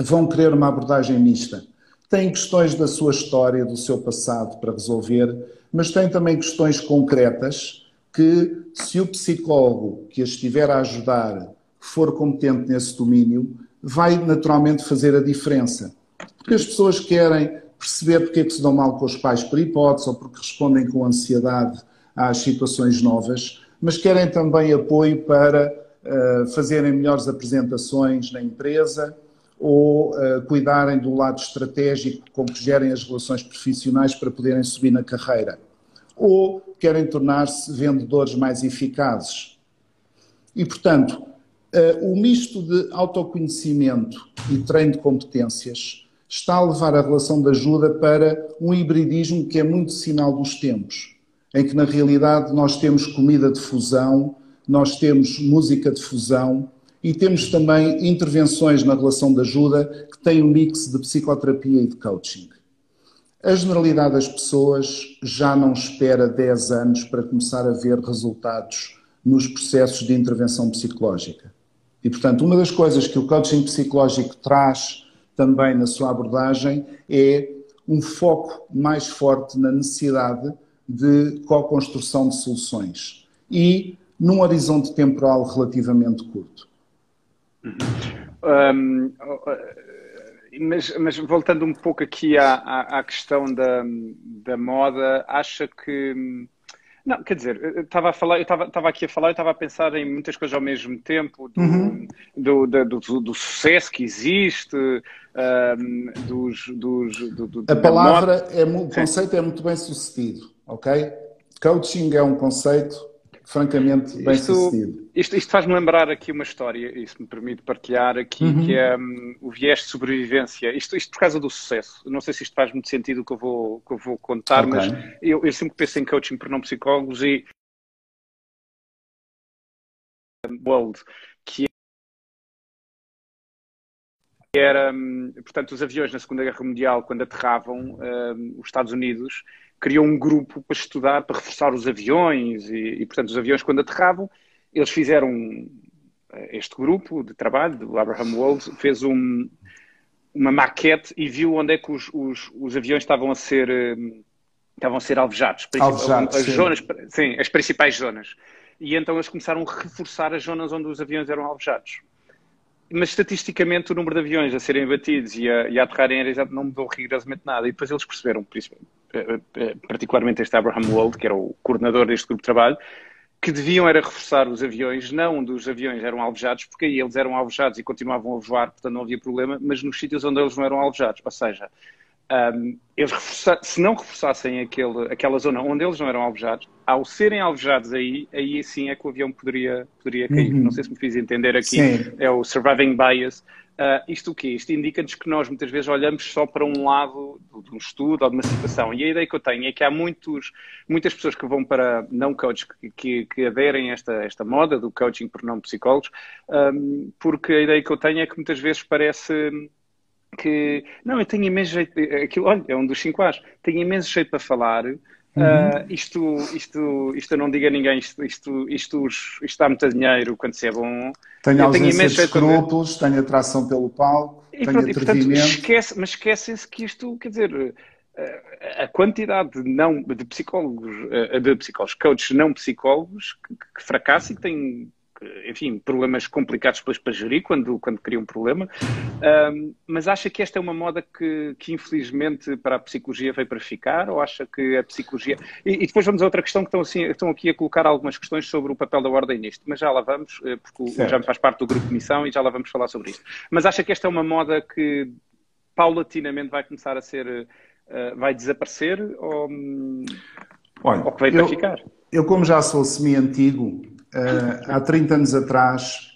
vão querer uma abordagem mista. Têm questões da sua história, do seu passado para resolver, mas têm também questões concretas que se o psicólogo que a estiver a ajudar for competente nesse domínio, vai naturalmente fazer a diferença. Porque as pessoas querem perceber porque é que se dão mal com os pais por hipótese ou porque respondem com ansiedade às situações novas, mas querem também apoio para uh, fazerem melhores apresentações na empresa ou uh, cuidarem do lado estratégico com que gerem as relações profissionais para poderem subir na carreira ou querem tornar-se vendedores mais eficazes. E, portanto, eh, o misto de autoconhecimento e treino de competências está a levar a relação de ajuda para um hibridismo que é muito sinal dos tempos, em que na realidade nós temos comida de fusão, nós temos música de fusão e temos também intervenções na relação de ajuda que têm um mix de psicoterapia e de coaching. A generalidade das pessoas já não espera 10 anos para começar a ver resultados nos processos de intervenção psicológica. E, portanto, uma das coisas que o coaching psicológico traz também na sua abordagem é um foco mais forte na necessidade de co-construção de soluções e num horizonte temporal relativamente curto. Um, mas, mas, voltando um pouco aqui à, à, à questão da, da, moda, acha que Não, quer dizer, estava a falar, eu estava aqui a falar, eu estava a pensar em muitas coisas ao mesmo tempo, do, uhum. do, do, do, do, sucesso que existe, um, dos, dos do, A palavra, é, o conceito é muito bem sucedido, ok? Coaching é um conceito francamente bem isto, sucedido. Isto, isto faz-me lembrar aqui uma história, e se me permite partilhar aqui, uhum. que é um, o viés de sobrevivência. Isto, isto por causa do sucesso. Não sei se isto faz muito sentido o que eu vou, que eu vou contar, okay. mas eu, eu sempre penso em coaching por não psicólogos e World, que era, hum, portanto, os aviões na Segunda Guerra Mundial, quando aterravam, um, os Estados Unidos criou um grupo para estudar, para reforçar os aviões e, e, portanto, os aviões quando aterravam, eles fizeram este grupo de trabalho, do Abraham Wolves, fez um, uma maquete e viu onde é que os, os, os aviões estavam a ser estavam a ser alvejados, alvejados as sim. zonas, sim, as principais zonas. E então eles começaram a reforçar as zonas onde os aviões eram alvejados mas estatisticamente o número de aviões a serem abatidos e a, e a em não mudou rigorosamente nada. E depois eles perceberam, eh, eh, particularmente este Abraham Wold, que era o coordenador deste grupo de trabalho, que deviam era reforçar os aviões, não onde os aviões eram alvejados, porque aí eles eram alvejados e continuavam a voar, portanto não havia problema, mas nos sítios onde eles não eram alvejados. Ou seja, um, eles se não reforçassem aquele, aquela zona onde eles não eram alvejados, ao serem alvejados aí, aí sim é que o avião poderia, poderia cair. Uhum. Não sei se me fiz entender aqui, sim. é o surviving bias. Uh, isto o quê? Isto indica-nos que nós muitas vezes olhamos só para um lado de um estudo ou de uma situação. E a ideia que eu tenho é que há muitos, muitas pessoas que vão para não coaches que, que, que aderem a esta, esta moda do coaching por não psicólogos, um, porque a ideia que eu tenho é que muitas vezes parece que não, eu tenho imenso jeito, aquilo, olha, é um dos cinco A's, tenho imenso jeito para falar. Uh, isto, isto, isto eu não digo a ninguém, isto, isto, isto, isto, isto dá muito dinheiro quando se é bom. Tenho eu ausência tenho de escrúpulos, tenho atração pelo palco, e, tenho pronto, atrevimento. E, portanto, esquece, mas esquecem-se que isto, quer dizer, a quantidade de, não, de psicólogos, de psicólogos, coaches não psicólogos que, que fracassam e que têm enfim, problemas complicados depois para gerir quando, quando cria um problema. Um, mas acha que esta é uma moda que, que infelizmente para a psicologia veio para ficar? Ou acha que a psicologia. E, e depois vamos a outra questão que estão, assim, estão aqui a colocar algumas questões sobre o papel da ordem nisto, mas já lá vamos, eh, porque certo. já faz parte do grupo de missão e já lá vamos falar sobre isto. Mas acha que esta é uma moda que paulatinamente vai começar a ser. Uh, vai desaparecer ou, Olha, ou que veio eu, para ficar? Eu, como já sou semi-antigo, há 30 anos atrás,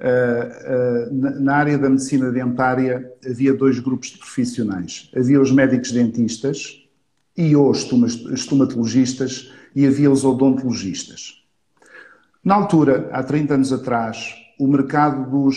uh, uh, na área da medicina dentária, havia dois grupos de profissionais. Havia os médicos dentistas e os estomatologistas e havia os odontologistas. Na altura, há 30 anos atrás, o mercado dos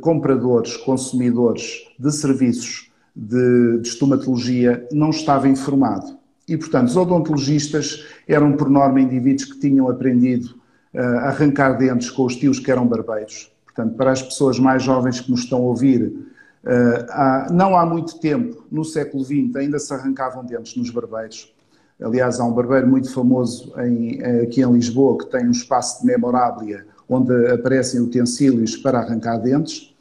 compradores, consumidores de serviços de, de estomatologia não estava informado. E, portanto, os odontologistas eram, por norma, indivíduos que tinham aprendido arrancar dentes com os tios que eram barbeiros. Portanto, para as pessoas mais jovens que nos estão a ouvir, há, não há muito tempo, no século XX, ainda se arrancavam dentes nos barbeiros. Aliás, há um barbeiro muito famoso em, aqui em Lisboa que tem um espaço de memoráblia onde aparecem utensílios para arrancar dentes.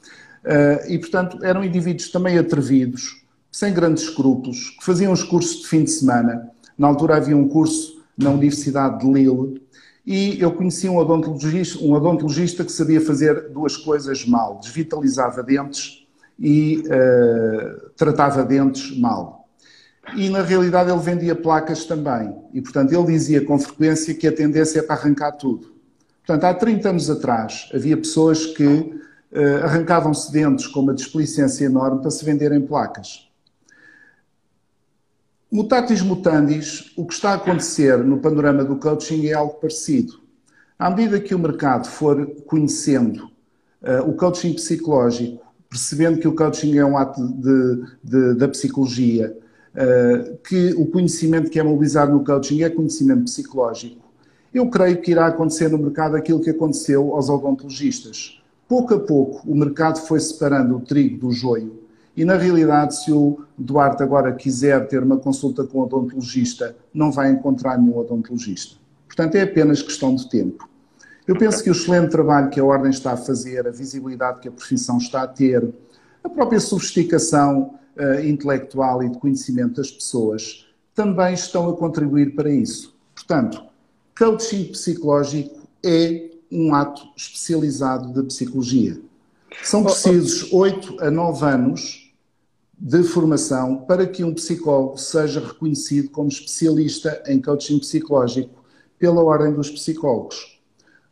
E, portanto, eram indivíduos também atrevidos, sem grandes escrúpulos, que faziam os cursos de fim de semana. Na altura havia um curso na Universidade de Lille, e eu conheci um odontologista, um odontologista que sabia fazer duas coisas mal: desvitalizava dentes e uh, tratava dentes mal. E na realidade ele vendia placas também. E portanto ele dizia com frequência que a tendência é para arrancar tudo. Portanto, há 30 anos atrás havia pessoas que uh, arrancavam-se dentes com uma desplicência enorme para se venderem placas. Mutatis mutandis, o que está a acontecer no panorama do coaching é algo parecido. À medida que o mercado for conhecendo uh, o coaching psicológico, percebendo que o coaching é um ato de, de, da psicologia, uh, que o conhecimento que é mobilizado no coaching é conhecimento psicológico, eu creio que irá acontecer no mercado aquilo que aconteceu aos odontologistas. Pouco a pouco, o mercado foi separando o trigo do joio e, na realidade, se o Duarte agora quiser ter uma consulta com o odontologista, não vai encontrar nenhum odontologista. Portanto, é apenas questão de tempo. Eu penso que o excelente trabalho que a Ordem está a fazer, a visibilidade que a profissão está a ter, a própria sofisticação uh, intelectual e de conhecimento das pessoas, também estão a contribuir para isso. Portanto, Coaching psicológico é um ato especializado de psicologia. São precisos 8 a 9 anos de formação para que um psicólogo seja reconhecido como especialista em coaching psicológico pela Ordem dos Psicólogos.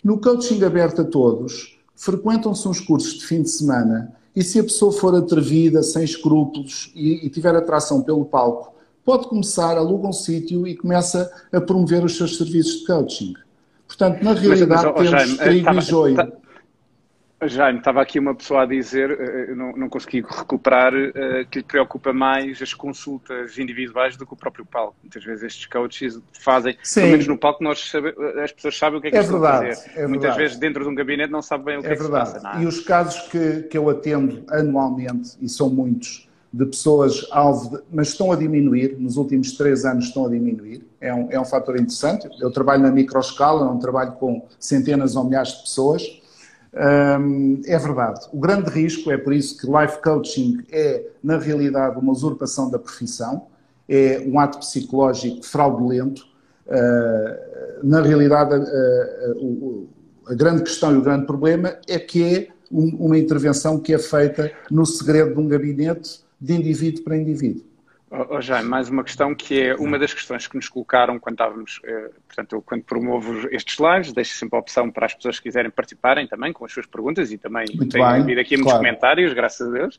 No coaching aberto a todos, frequentam-se uns cursos de fim de semana e se a pessoa for atrevida, sem escrúpulos e, e tiver atração pelo palco, pode começar, aluga um sítio e começa a promover os seus serviços de coaching. Portanto, na realidade, mas, mas, temos Jaime, trigo e joio. Tá, Jaime, estava aqui uma pessoa a dizer, uh, não, não consegui recuperar, uh, que lhe preocupa mais as consultas individuais do que o próprio palco. Muitas vezes estes coaches fazem, Sim. pelo menos no palco, nós sabe, as pessoas sabem o que é que é estão verdade, a fazer. É Muitas verdade. vezes dentro de um gabinete não sabem bem o que é, é que verdade. se passa. Não é? E os casos que, que eu atendo anualmente, e são muitos, de pessoas alvo, de, mas estão a diminuir, nos últimos três anos estão a diminuir, é um, é um fator interessante. Eu trabalho na microescala, não trabalho com centenas ou milhares de pessoas. É verdade. O grande risco é por isso que life coaching é, na realidade, uma usurpação da profissão, é um ato psicológico fraudulento. Uh, na realidade, a grande questão e o grande problema é que é um, uma intervenção que é feita no segredo de um gabinete de indivíduo para indivíduo. Oh, Jaime, mais uma questão que é uma das questões que nos colocaram quando estávamos, eh, portanto, eu, quando promovo estes lives, deixo sempre a opção para as pessoas que quiserem participarem também com as suas perguntas e também Muito tenho aqui muitos claro. comentários, graças a Deus,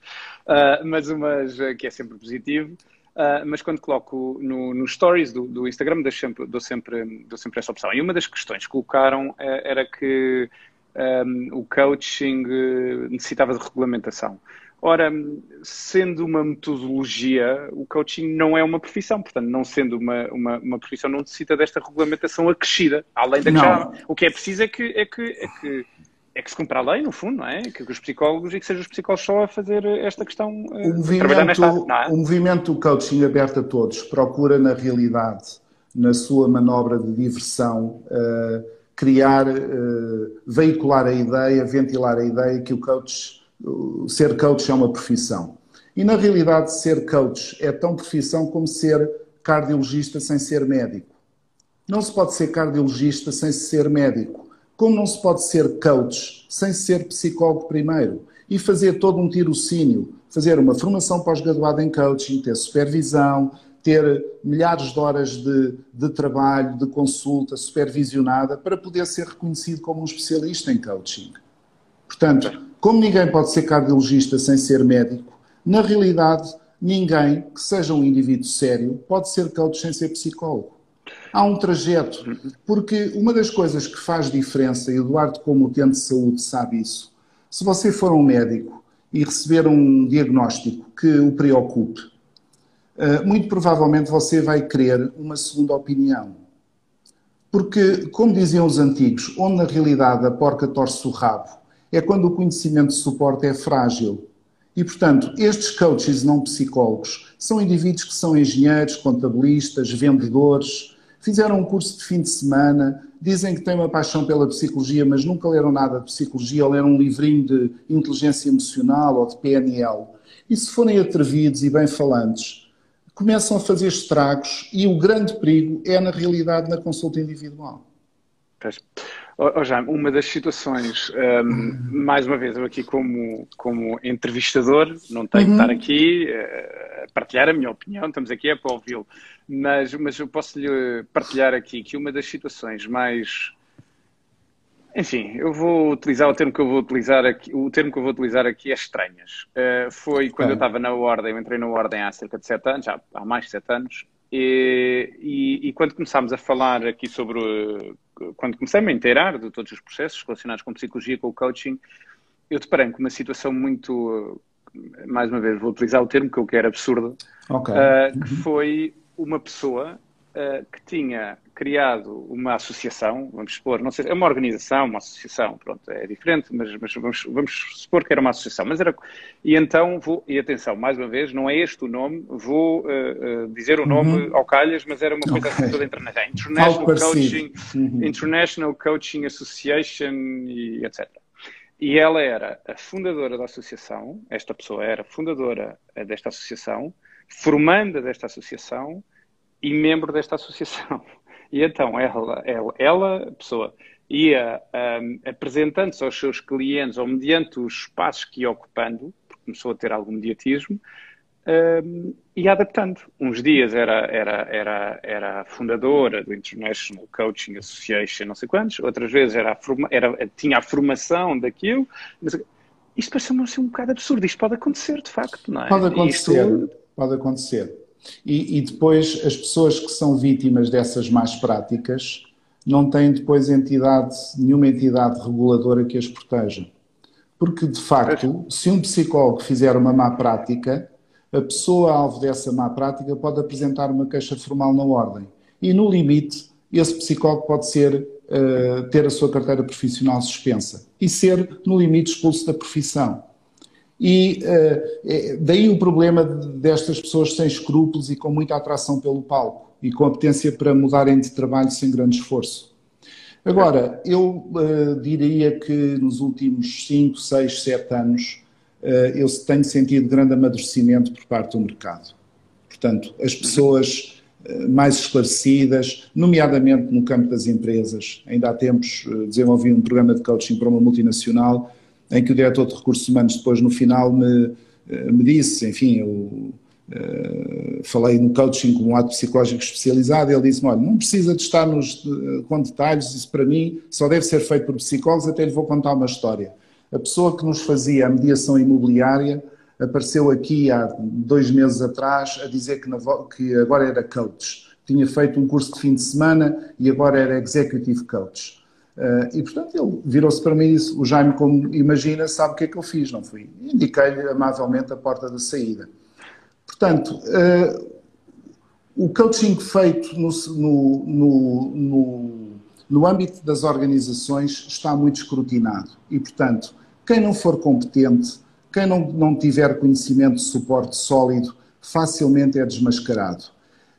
uh, mas umas uh, que é sempre positivo. Uh, mas quando coloco no, no stories do, do Instagram, dou sempre, dou, sempre, dou sempre essa opção. E uma das questões que colocaram era que um, o coaching necessitava de regulamentação. Ora, sendo uma metodologia, o coaching não é uma profissão, portanto, não sendo uma, uma, uma profissão, não necessita desta regulamentação acrescida. Além da que já, o que é preciso é que, é que, é que, é que se cumpra a lei, no fundo, não é? Que, os psicólogos e que sejam os psicólogos só a fazer esta questão. O eh, movimento, nesta, é? o movimento coaching aberto a todos procura, na realidade, na sua manobra de diversão, uh, criar, uh, veicular a ideia, ventilar a ideia que o coach ser coach é uma profissão. E na realidade, ser coach é tão profissão como ser cardiologista sem ser médico. Não se pode ser cardiologista sem ser médico. Como não se pode ser coach sem ser psicólogo primeiro? E fazer todo um tirocínio, fazer uma formação pós-graduada em coaching, ter supervisão, ter milhares de horas de, de, trabalho, de consulta supervisionada para poder ser reconhecido como um especialista em coaching. Portanto, como ninguém pode ser cardiologista sem ser médico, na realidade, ninguém que seja um indivíduo sério pode ser coach sem ser psicólogo. Há um trajeto, porque uma das coisas que faz diferença, e Eduardo, como utente de saúde, sabe isso, se você for um médico e receber um diagnóstico que o preocupe, eh, muito provavelmente você vai querer uma segunda opinião. Porque, como diziam os antigos, onde na realidade a porca torce o rabo, é quando o conhecimento de suporte é frágil. E, portanto, estes coaches não psicólogos são indivíduos que são engenheiros, contabilistas, vendedores, fizeram um curso de fim de semana, dizem que têm uma paixão pela psicologia, mas nunca leram nada de psicologia ou leram um livrinho de inteligência emocional ou de PNL. E se forem atrevidos e bem falantes, começam a fazer estragos e o grande perigo é, na realidade, na consulta individual. Oh, Jaime, uma das situações, um, mais uma vez, eu aqui como, como entrevistador, não tenho uhum. que estar aqui uh, a partilhar a minha opinião, estamos aqui é para ouvi-lo, mas, mas eu posso-lhe partilhar aqui que uma das situações mais. Enfim, eu vou utilizar o termo que eu vou utilizar aqui, o termo que eu vou utilizar aqui é estranhas. Uh, foi quando eu estava na Ordem, eu entrei na Ordem há cerca de sete anos, já há mais de sete anos, e, e, e, quando começámos a falar aqui sobre. Quando comecei a me inteirar de todos os processos relacionados com psicologia, com o coaching, eu deparei com uma situação muito. Mais uma vez, vou utilizar o termo que eu quero absurdo, okay. uh, que foi uma pessoa uh, que tinha criado uma associação, vamos supor, não sei, é uma organização, uma associação, pronto, é diferente, mas, mas vamos, vamos, supor que era uma associação. Mas era, e então vou, e atenção, mais uma vez, não é este o nome, vou uh, uh, dizer o nome uhum. ao calhas, mas era uma coisa okay. assim toda internacional. International Coaching, uhum. International Coaching Association e etc. E ela era a fundadora da associação, esta pessoa era fundadora desta associação, formanda desta associação e membro desta associação. <laughs> E então ela, ela, ela pessoa, ia um, apresentando-se aos seus clientes ou mediante os espaços que ia ocupando, porque começou a ter algum mediatismo, um, e adaptando. Uns dias era, era, era, era fundadora do International Coaching Association, não sei quantos, outras vezes era, a forma, era tinha a formação daquilo. Isto parece-me assim, um bocado absurdo. Isto pode acontecer, de facto, não é? Pode acontecer, Isto... pode acontecer. E, e, depois as pessoas que são vítimas dessas más práticas não têm depois entidade, nenhuma entidade reguladora que as proteja. Porque, de facto, se um psicólogo fizer uma má prática, a pessoa alvo dessa má prática pode apresentar uma queixa formal na ordem. E, no limite, esse psicólogo pode ser, uh, ter a sua carteira profissional suspensa e ser, no limite, expulso da profissão. E uh, daí o problema destas pessoas sem escrúpulos e com muita atração pelo palco e competência para mudarem de trabalho sem grande esforço. Agora, eu uh, diria que nos últimos 5, 6, 7 anos eh, eu tenho sentido grande amadurecimento por parte do mercado. Portanto, as pessoas mais esclarecidas, nomeadamente no campo das empresas. Ainda há tempos desenvolvi um programa de coaching para uma multinacional em que o diretor de recursos humanos depois no final me, me disse, enfim, eu uh, falei no coaching como um ato psicológico especializado, ele disse-me, olha, não precisa de estar nos, com detalhes, isso para mim só deve ser feito por psicólogos, até lhe vou contar uma história. A pessoa que nos fazia a mediação imobiliária apareceu aqui há dois meses atrás a dizer que, na, que agora era coach. Tinha feito um curso de fim de semana e agora era executive coach. Uh, e, portanto, ele virou-se para mim e disse: O Jaime, como imagina, sabe o que é que eu fiz, não fui? Indiquei-lhe amavelmente a porta da saída. Portanto, uh, o coaching feito no, no, no, no âmbito das organizações está muito escrutinado. E, portanto, quem não for competente, quem não, não tiver conhecimento de suporte sólido, facilmente é desmascarado.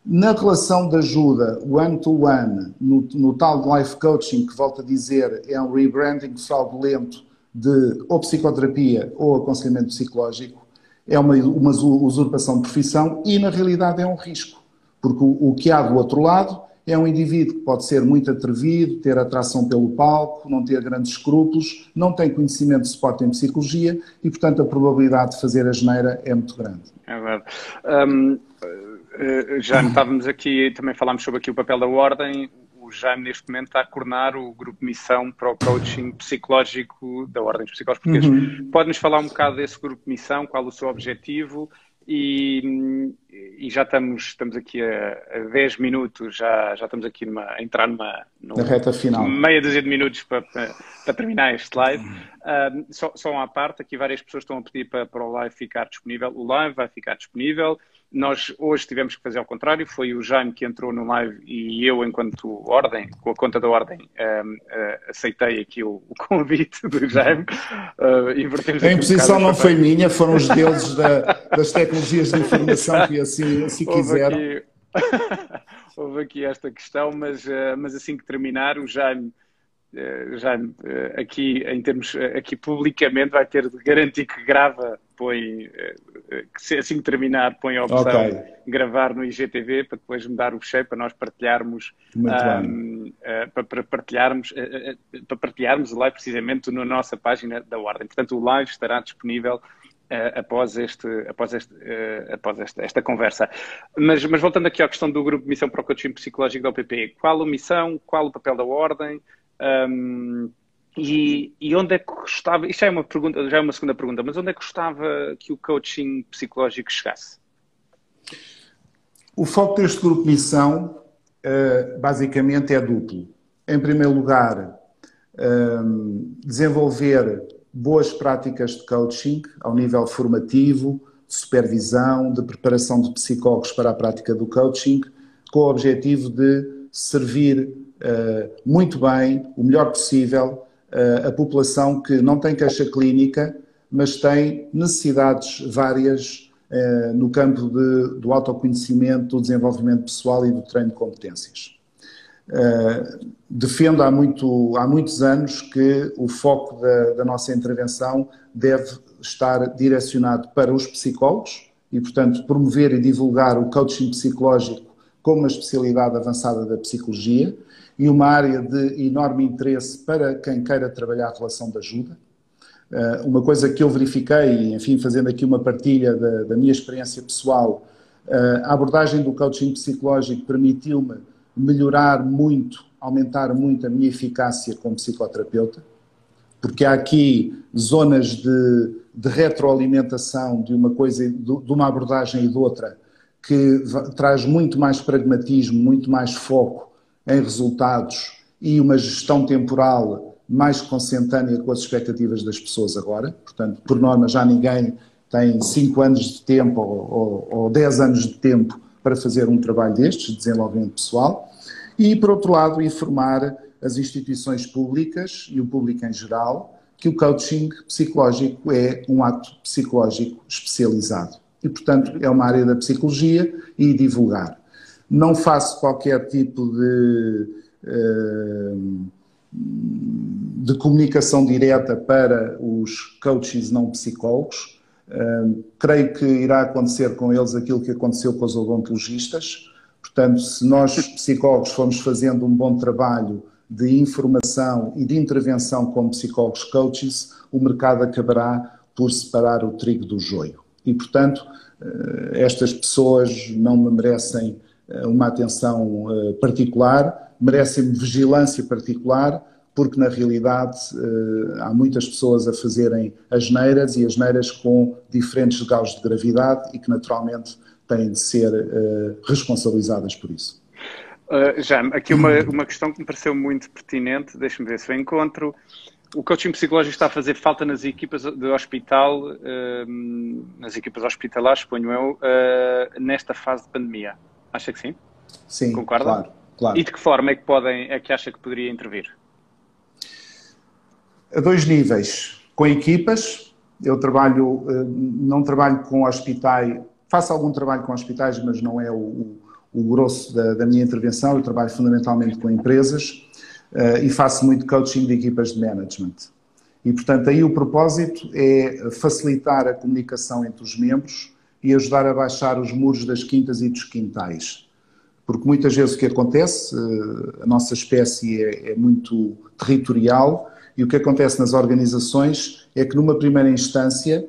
Na relação de ajuda, one-to-one, no, no, tal life coaching, que volto a dizer, é um rebranding fraudulento de ou psicoterapia ou aconselhamento psicológico, é uma, uma usurpação de profissão e, na realidade, é um risco. Porque o, o que há do outro lado é um indivíduo que pode ser muito atrevido, ter atração pelo palco, não ter grandes escrúpulos, não tem conhecimento de suporte em psicologia e, portanto, a probabilidade de fazer a geneira é muito grande. É verdade. Um, já estávamos aqui, também falámos sobre aqui o papel da Ordem. O Jaime, neste momento, está a coordenar o grupo Missão para o coaching psicológico da Ordem dos Psicólogos Portugueses. Uhum. Pode-nos falar um bocado desse grupo Missão, qual o seu objetivo e, e, já estamos, estamos aqui a, a 10 minutos, já, já estamos aqui numa, a entrar numa, numa reta final. meia dúzia de minutos para, para, para terminar este live. Uhum. só, só uma parte, aqui várias pessoas estão a pedir para, para o live ficar disponível. O live vai ficar disponível. Nós hoje tivemos que fazer ao contrário, foi o Jaime que entrou no live e eu, enquanto ordem, com a conta da ordem, um, uh, aceitei aqui o, o, convite do Jaime. <laughs> Uh, a imposição um não foi minha, foram os deuses da, <laughs> das tecnologias de informação que assim, assim quiseram. <laughs> Houve aqui, esta questão, mas, uh, mas assim que terminar, o Jaime eh, já eh, aqui em termos eh, aqui publicamente vai ter de garantir que grava põe que assim que terminar põe a opção okay. gravar no IGTV para depois me dar o cheio para nós partilharmos um, para, para, partilharmos para partilharmos o live precisamente na nossa página da Ordem portanto o live estará disponível Uh, após, este, após, este, uh, após esta, esta, conversa. Mas, mas, voltando aqui à questão do grupo Missão para o Coaching Psicológico da OPP, qual a missão, qual o papel da Ordem, um, e, e, onde é que gostava, isto já é uma pergunta, já é uma segunda pergunta, mas onde é que gostava que o coaching psicológico chegasse? O foco deste grupo missão uh, basicamente é duplo. Em primeiro lugar, um, desenvolver boas práticas de coaching ao nível formativo, de supervisão, de preparação de psicólogos para a prática do coaching, com o objetivo de servir uh, muito bem, o melhor possível, uh, a população que não tem queixa clínica, mas tem necessidades várias uh, no campo de, do autoconhecimento, do desenvolvimento pessoal e do treino de competências. Defendo há, muito, há muitos anos que o foco da, da nossa intervenção deve estar direcionado para os psicólogos e, portanto, promover e divulgar o coaching psicológico como uma especialidade avançada da psicologia e uma área de enorme interesse para quem queira trabalhar a relação de ajuda. Uh, uma coisa que eu verifiquei, enfim, fazendo aqui uma partilha da, da minha experiência pessoal, uh, a abordagem do coaching psicológico permitiu-me melhorar muito, aumentar muito a minha eficácia como psicoterapeuta, porque há aqui zonas de, de retroalimentação de uma coisa, de uma abordagem e de outra, que traz muito mais pragmatismo, muito mais foco em resultados e uma gestão temporal mais consentânea com as expectativas das pessoas agora. Portanto, por norma, já ninguém tem 5 anos de tempo ou, ou, ou 10 anos de tempo para fazer um trabalho destes, de desenvolvimento pessoal. E, por outro lado, informar as instituições públicas e o público em geral que o coaching psicológico é um ato psicológico especializado. E, portanto, é uma área da psicologia e divulgar. Não faço qualquer tipo de. Uh, de comunicação direta para os coaches não psicólogos. Creio que irá acontecer com eles aquilo que aconteceu com os odontologistas. Portanto, se nós psicólogos formos fazendo um bom trabalho de informação e de intervenção como psicólogos coaches, o mercado acabará por separar o trigo do joio. E, portanto, uh, estas pessoas não me merecem uh, uma atenção particular, merecem vigilância particular, porque na realidade eh, há muitas pessoas a fazerem asneiras e asneiras com diferentes graus de gravidade e que naturalmente têm de ser eh, responsabilizadas por isso. Uh, já, aqui uma, uma questão que me pareceu muito pertinente, deixa-me ver se eu encontro. O coaching psicológico está a fazer falta nas equipas de hospital, uh, nas equipas hospitalares, suponho eu, uh, nesta fase de pandemia. Acha que sim? Sim, Concorda? claro. Claro. E de que forma é que, podem, é que acha que poderia intervir? A dois níveis. Com equipas, eu trabalho, eh, não trabalho com hospitais, faço algum trabalho com hospitais, mas não é o, o grosso da, da, minha intervenção. Eu trabalho fundamentalmente com empresas uh, e faço muito coaching de equipas de management. E, portanto, aí o propósito é facilitar a comunicação entre os membros e ajudar a baixar os muros das quintas e dos quintais porque muitas vezes o que acontece, eh, a nossa espécie é, é, muito territorial e o que acontece nas organizações é que numa primeira instância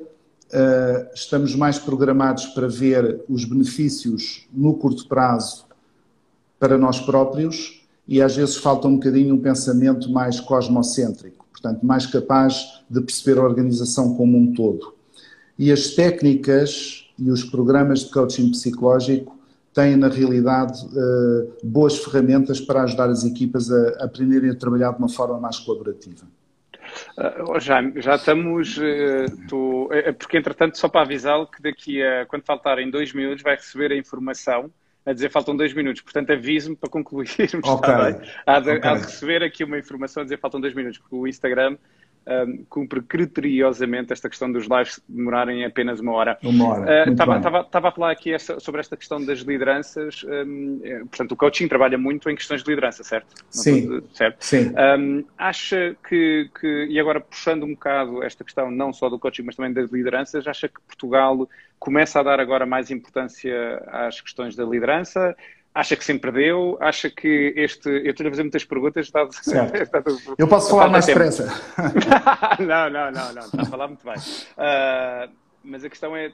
eh, estamos mais programados para ver os benefícios no curto prazo para nós próprios e às vezes falta um bocadinho um pensamento mais cosmocêntrico, portanto mais capaz de perceber a organização como um todo. E as técnicas e os programas de coaching psicológico têm, na realidade, uh, boas ferramentas para ajudar as equipas a, aprenderem a trabalhar de uma forma mais colaborativa. Uh, já, já estamos, uh, tô, é, porque entretanto, só para avisá-lo que daqui a, quando faltarem dois minutos, vai receber a informação a dizer faltam dois minutos, portanto avise-me para concluirmos, <laughs> okay. Há de, okay. há de receber aqui uma informação a dizer faltam dois minutos, porque o Instagram um, cumpre criteriosamente esta questão dos lives demorarem apenas uma hora. Uma hora. Estava uh, a falar aqui esta, sobre esta questão das lideranças. Um, é, portanto, o coaching trabalha muito em questões de liderança, certo? Sim. certo? Sim. Um, acha que, que, e agora puxando um bocado esta questão não só do coaching, mas também das lideranças, acha que Portugal começa a dar agora mais importância às questões da liderança? Acha que sempre deu? Acha que este. Eu estou a fazer muitas perguntas. Está... Certo. <laughs> eu posso falar mais depressa. <laughs> não, não, não, não. Está a falar muito bem. Uh, mas a questão é: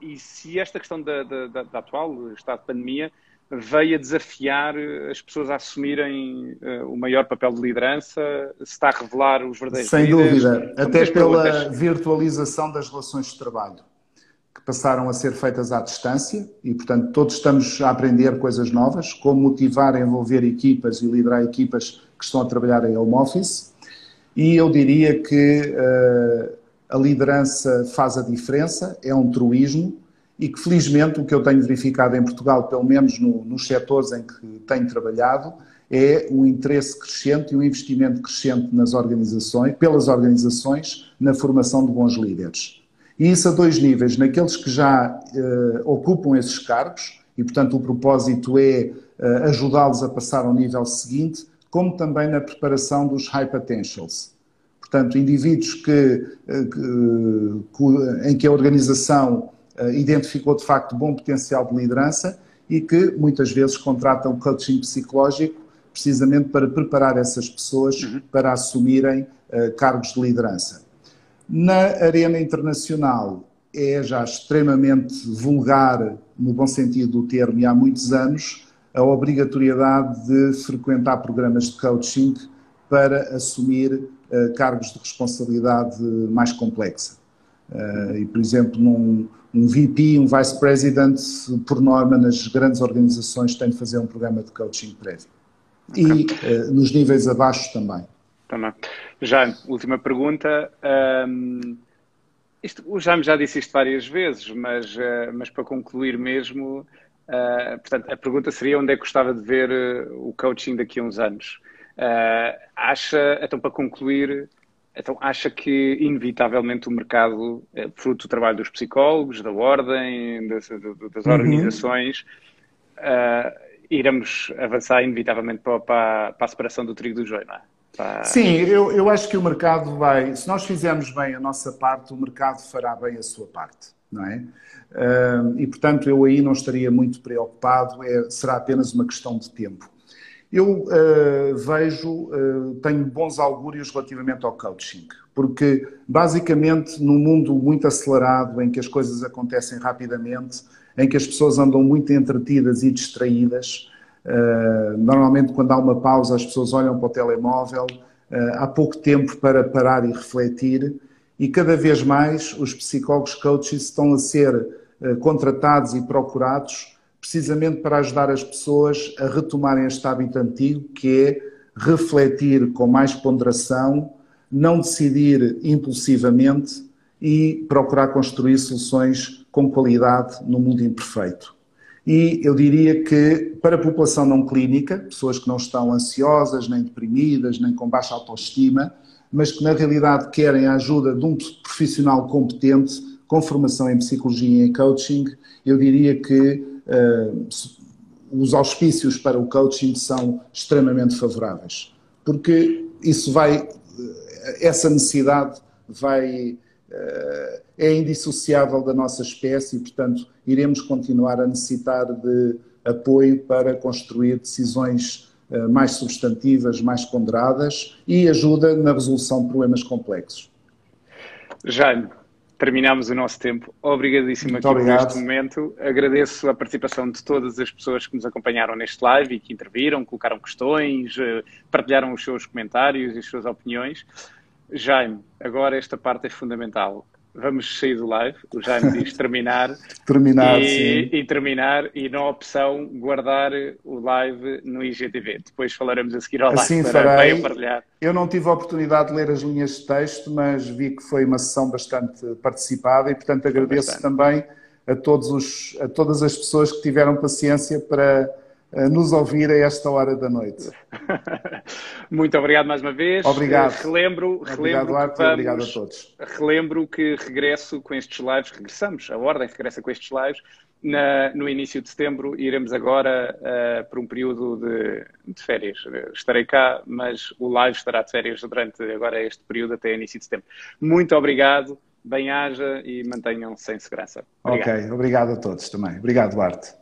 e se esta questão da, da, da, atual estado de pandemia veio a desafiar as pessoas a assumirem uh, o maior papel de liderança? Se está a revelar os verdadeiros Sem líderes? dúvida. Até pela perguntas. virtualização das relações de trabalho passaram a ser feitas à distância e, portanto, todos estamos a aprender coisas novas, como motivar, envolver equipas e liderar equipas que estão a trabalhar em home office. E eu diria que uh, a liderança faz a diferença, é um truísmo e que, felizmente, o que eu tenho verificado em Portugal, pelo menos no, nos setores em que tenho trabalhado, é um interesse crescente e um investimento crescente nas organizações, pelas organizações na formação de bons líderes. E isso a dois níveis, naqueles que já uh, ocupam esses cargos, e portanto o propósito é uh, ajudá-los a passar ao nível seguinte, como também na preparação dos high potentials. Portanto, indivíduos que, uh, que em que a organização identificou de facto bom potencial de liderança e que muitas vezes contratam coaching psicológico precisamente para preparar essas pessoas uhum. para assumirem uh, cargos de liderança. Na arena internacional é já extremamente vulgar, no bom sentido do termo, e há muitos anos, a obrigatoriedade de frequentar programas de coaching para assumir uh, cargos de responsabilidade mais complexa. Uh, e, por exemplo, num um VP, um Vice President, por norma, nas grandes organizações, tem de fazer um programa de coaching prévio. E uh, nos níveis abaixo também. Também. Jaime, última pergunta. Um, isto, o Jaime já disse isto várias vezes, mas, uh, mas para concluir mesmo, uh, portanto, a pergunta seria onde é que gostava de ver o coaching daqui a uns anos. acha, então para concluir, então acha que inevitavelmente o mercado, fruto do trabalho dos psicólogos, da ordem, das, das uhum. organizações, iremos avançar inevitavelmente para, para, para, a separação do trigo do joio, não é? Sim, eu, eu acho que o mercado vai, se nós fizermos bem a nossa parte, o mercado fará bem a sua parte, não é? E portanto eu aí não estaria muito preocupado, é, será apenas uma questão de tempo. Eu uh, vejo, uh, tenho bons augúrios relativamente ao coaching, porque basicamente num mundo muito acelerado, em que as coisas acontecem rapidamente, em que as pessoas andam muito entretidas e distraídas. Uh, normalmente, quando há uma pausa, as pessoas olham para o telemóvel. Uh, há pouco tempo para parar e refletir. E cada vez mais os psicólogos coaches estão a ser uh, contratados e procurados precisamente para ajudar as pessoas a retomarem este hábito antigo, que é refletir com mais ponderação, não decidir impulsivamente e procurar construir soluções com qualidade no mundo imperfeito. E eu diria que, para a população não clínica, pessoas que não estão ansiosas, nem deprimidas, nem com baixa autoestima, mas que na realidade querem a ajuda de um profissional competente, com formação em psicologia e em coaching, eu diria que uh, os auspícios para o coaching são extremamente favoráveis. Porque isso vai, essa necessidade vai é indissociável da nossa espécie e, portanto, iremos continuar a necessitar de apoio para construir decisões eh, mais substantivas, mais ponderadas e ajuda na resolução de problemas complexos. Jaime, terminamos o nosso tempo. Obrigadíssimo Muito aqui obrigado. por este momento. Agradeço a participação de todas as pessoas que nos acompanharam neste live e que interviram, colocaram questões, eh, partilharam os seus comentários e as suas opiniões. Jaime, agora esta parte é fundamental. Vamos sair do live, o Jaime diz <laughs> terminar. terminar, e, sim. E terminar, e na opção guardar o live no IGTV. Depois falaremos a seguir ao live assim para farei. partilhar. Eu não tive a oportunidade de ler as linhas de texto, mas vi que foi uma sessão bastante participada e, portanto, agradeço bastante. também a, todos os, a todas as pessoas que tiveram paciência para nos ouvir a esta hora da noite. <laughs> Muito obrigado mais uma vez. Obrigado. Relembro, obrigado, relembro Arte, vamos, obrigado a todos. Relembro que regresso com estes lives, regressamos, a ordem regressa com estes lives. Na, no início de setembro iremos agora uh, por um período de, de, férias. Estarei cá, mas o live estará de férias durante agora este período até início de setembro. Muito obrigado, bem-haja e mantenham-se em segurança. Obrigado. Ok, obrigado a todos também. Obrigado, Arte.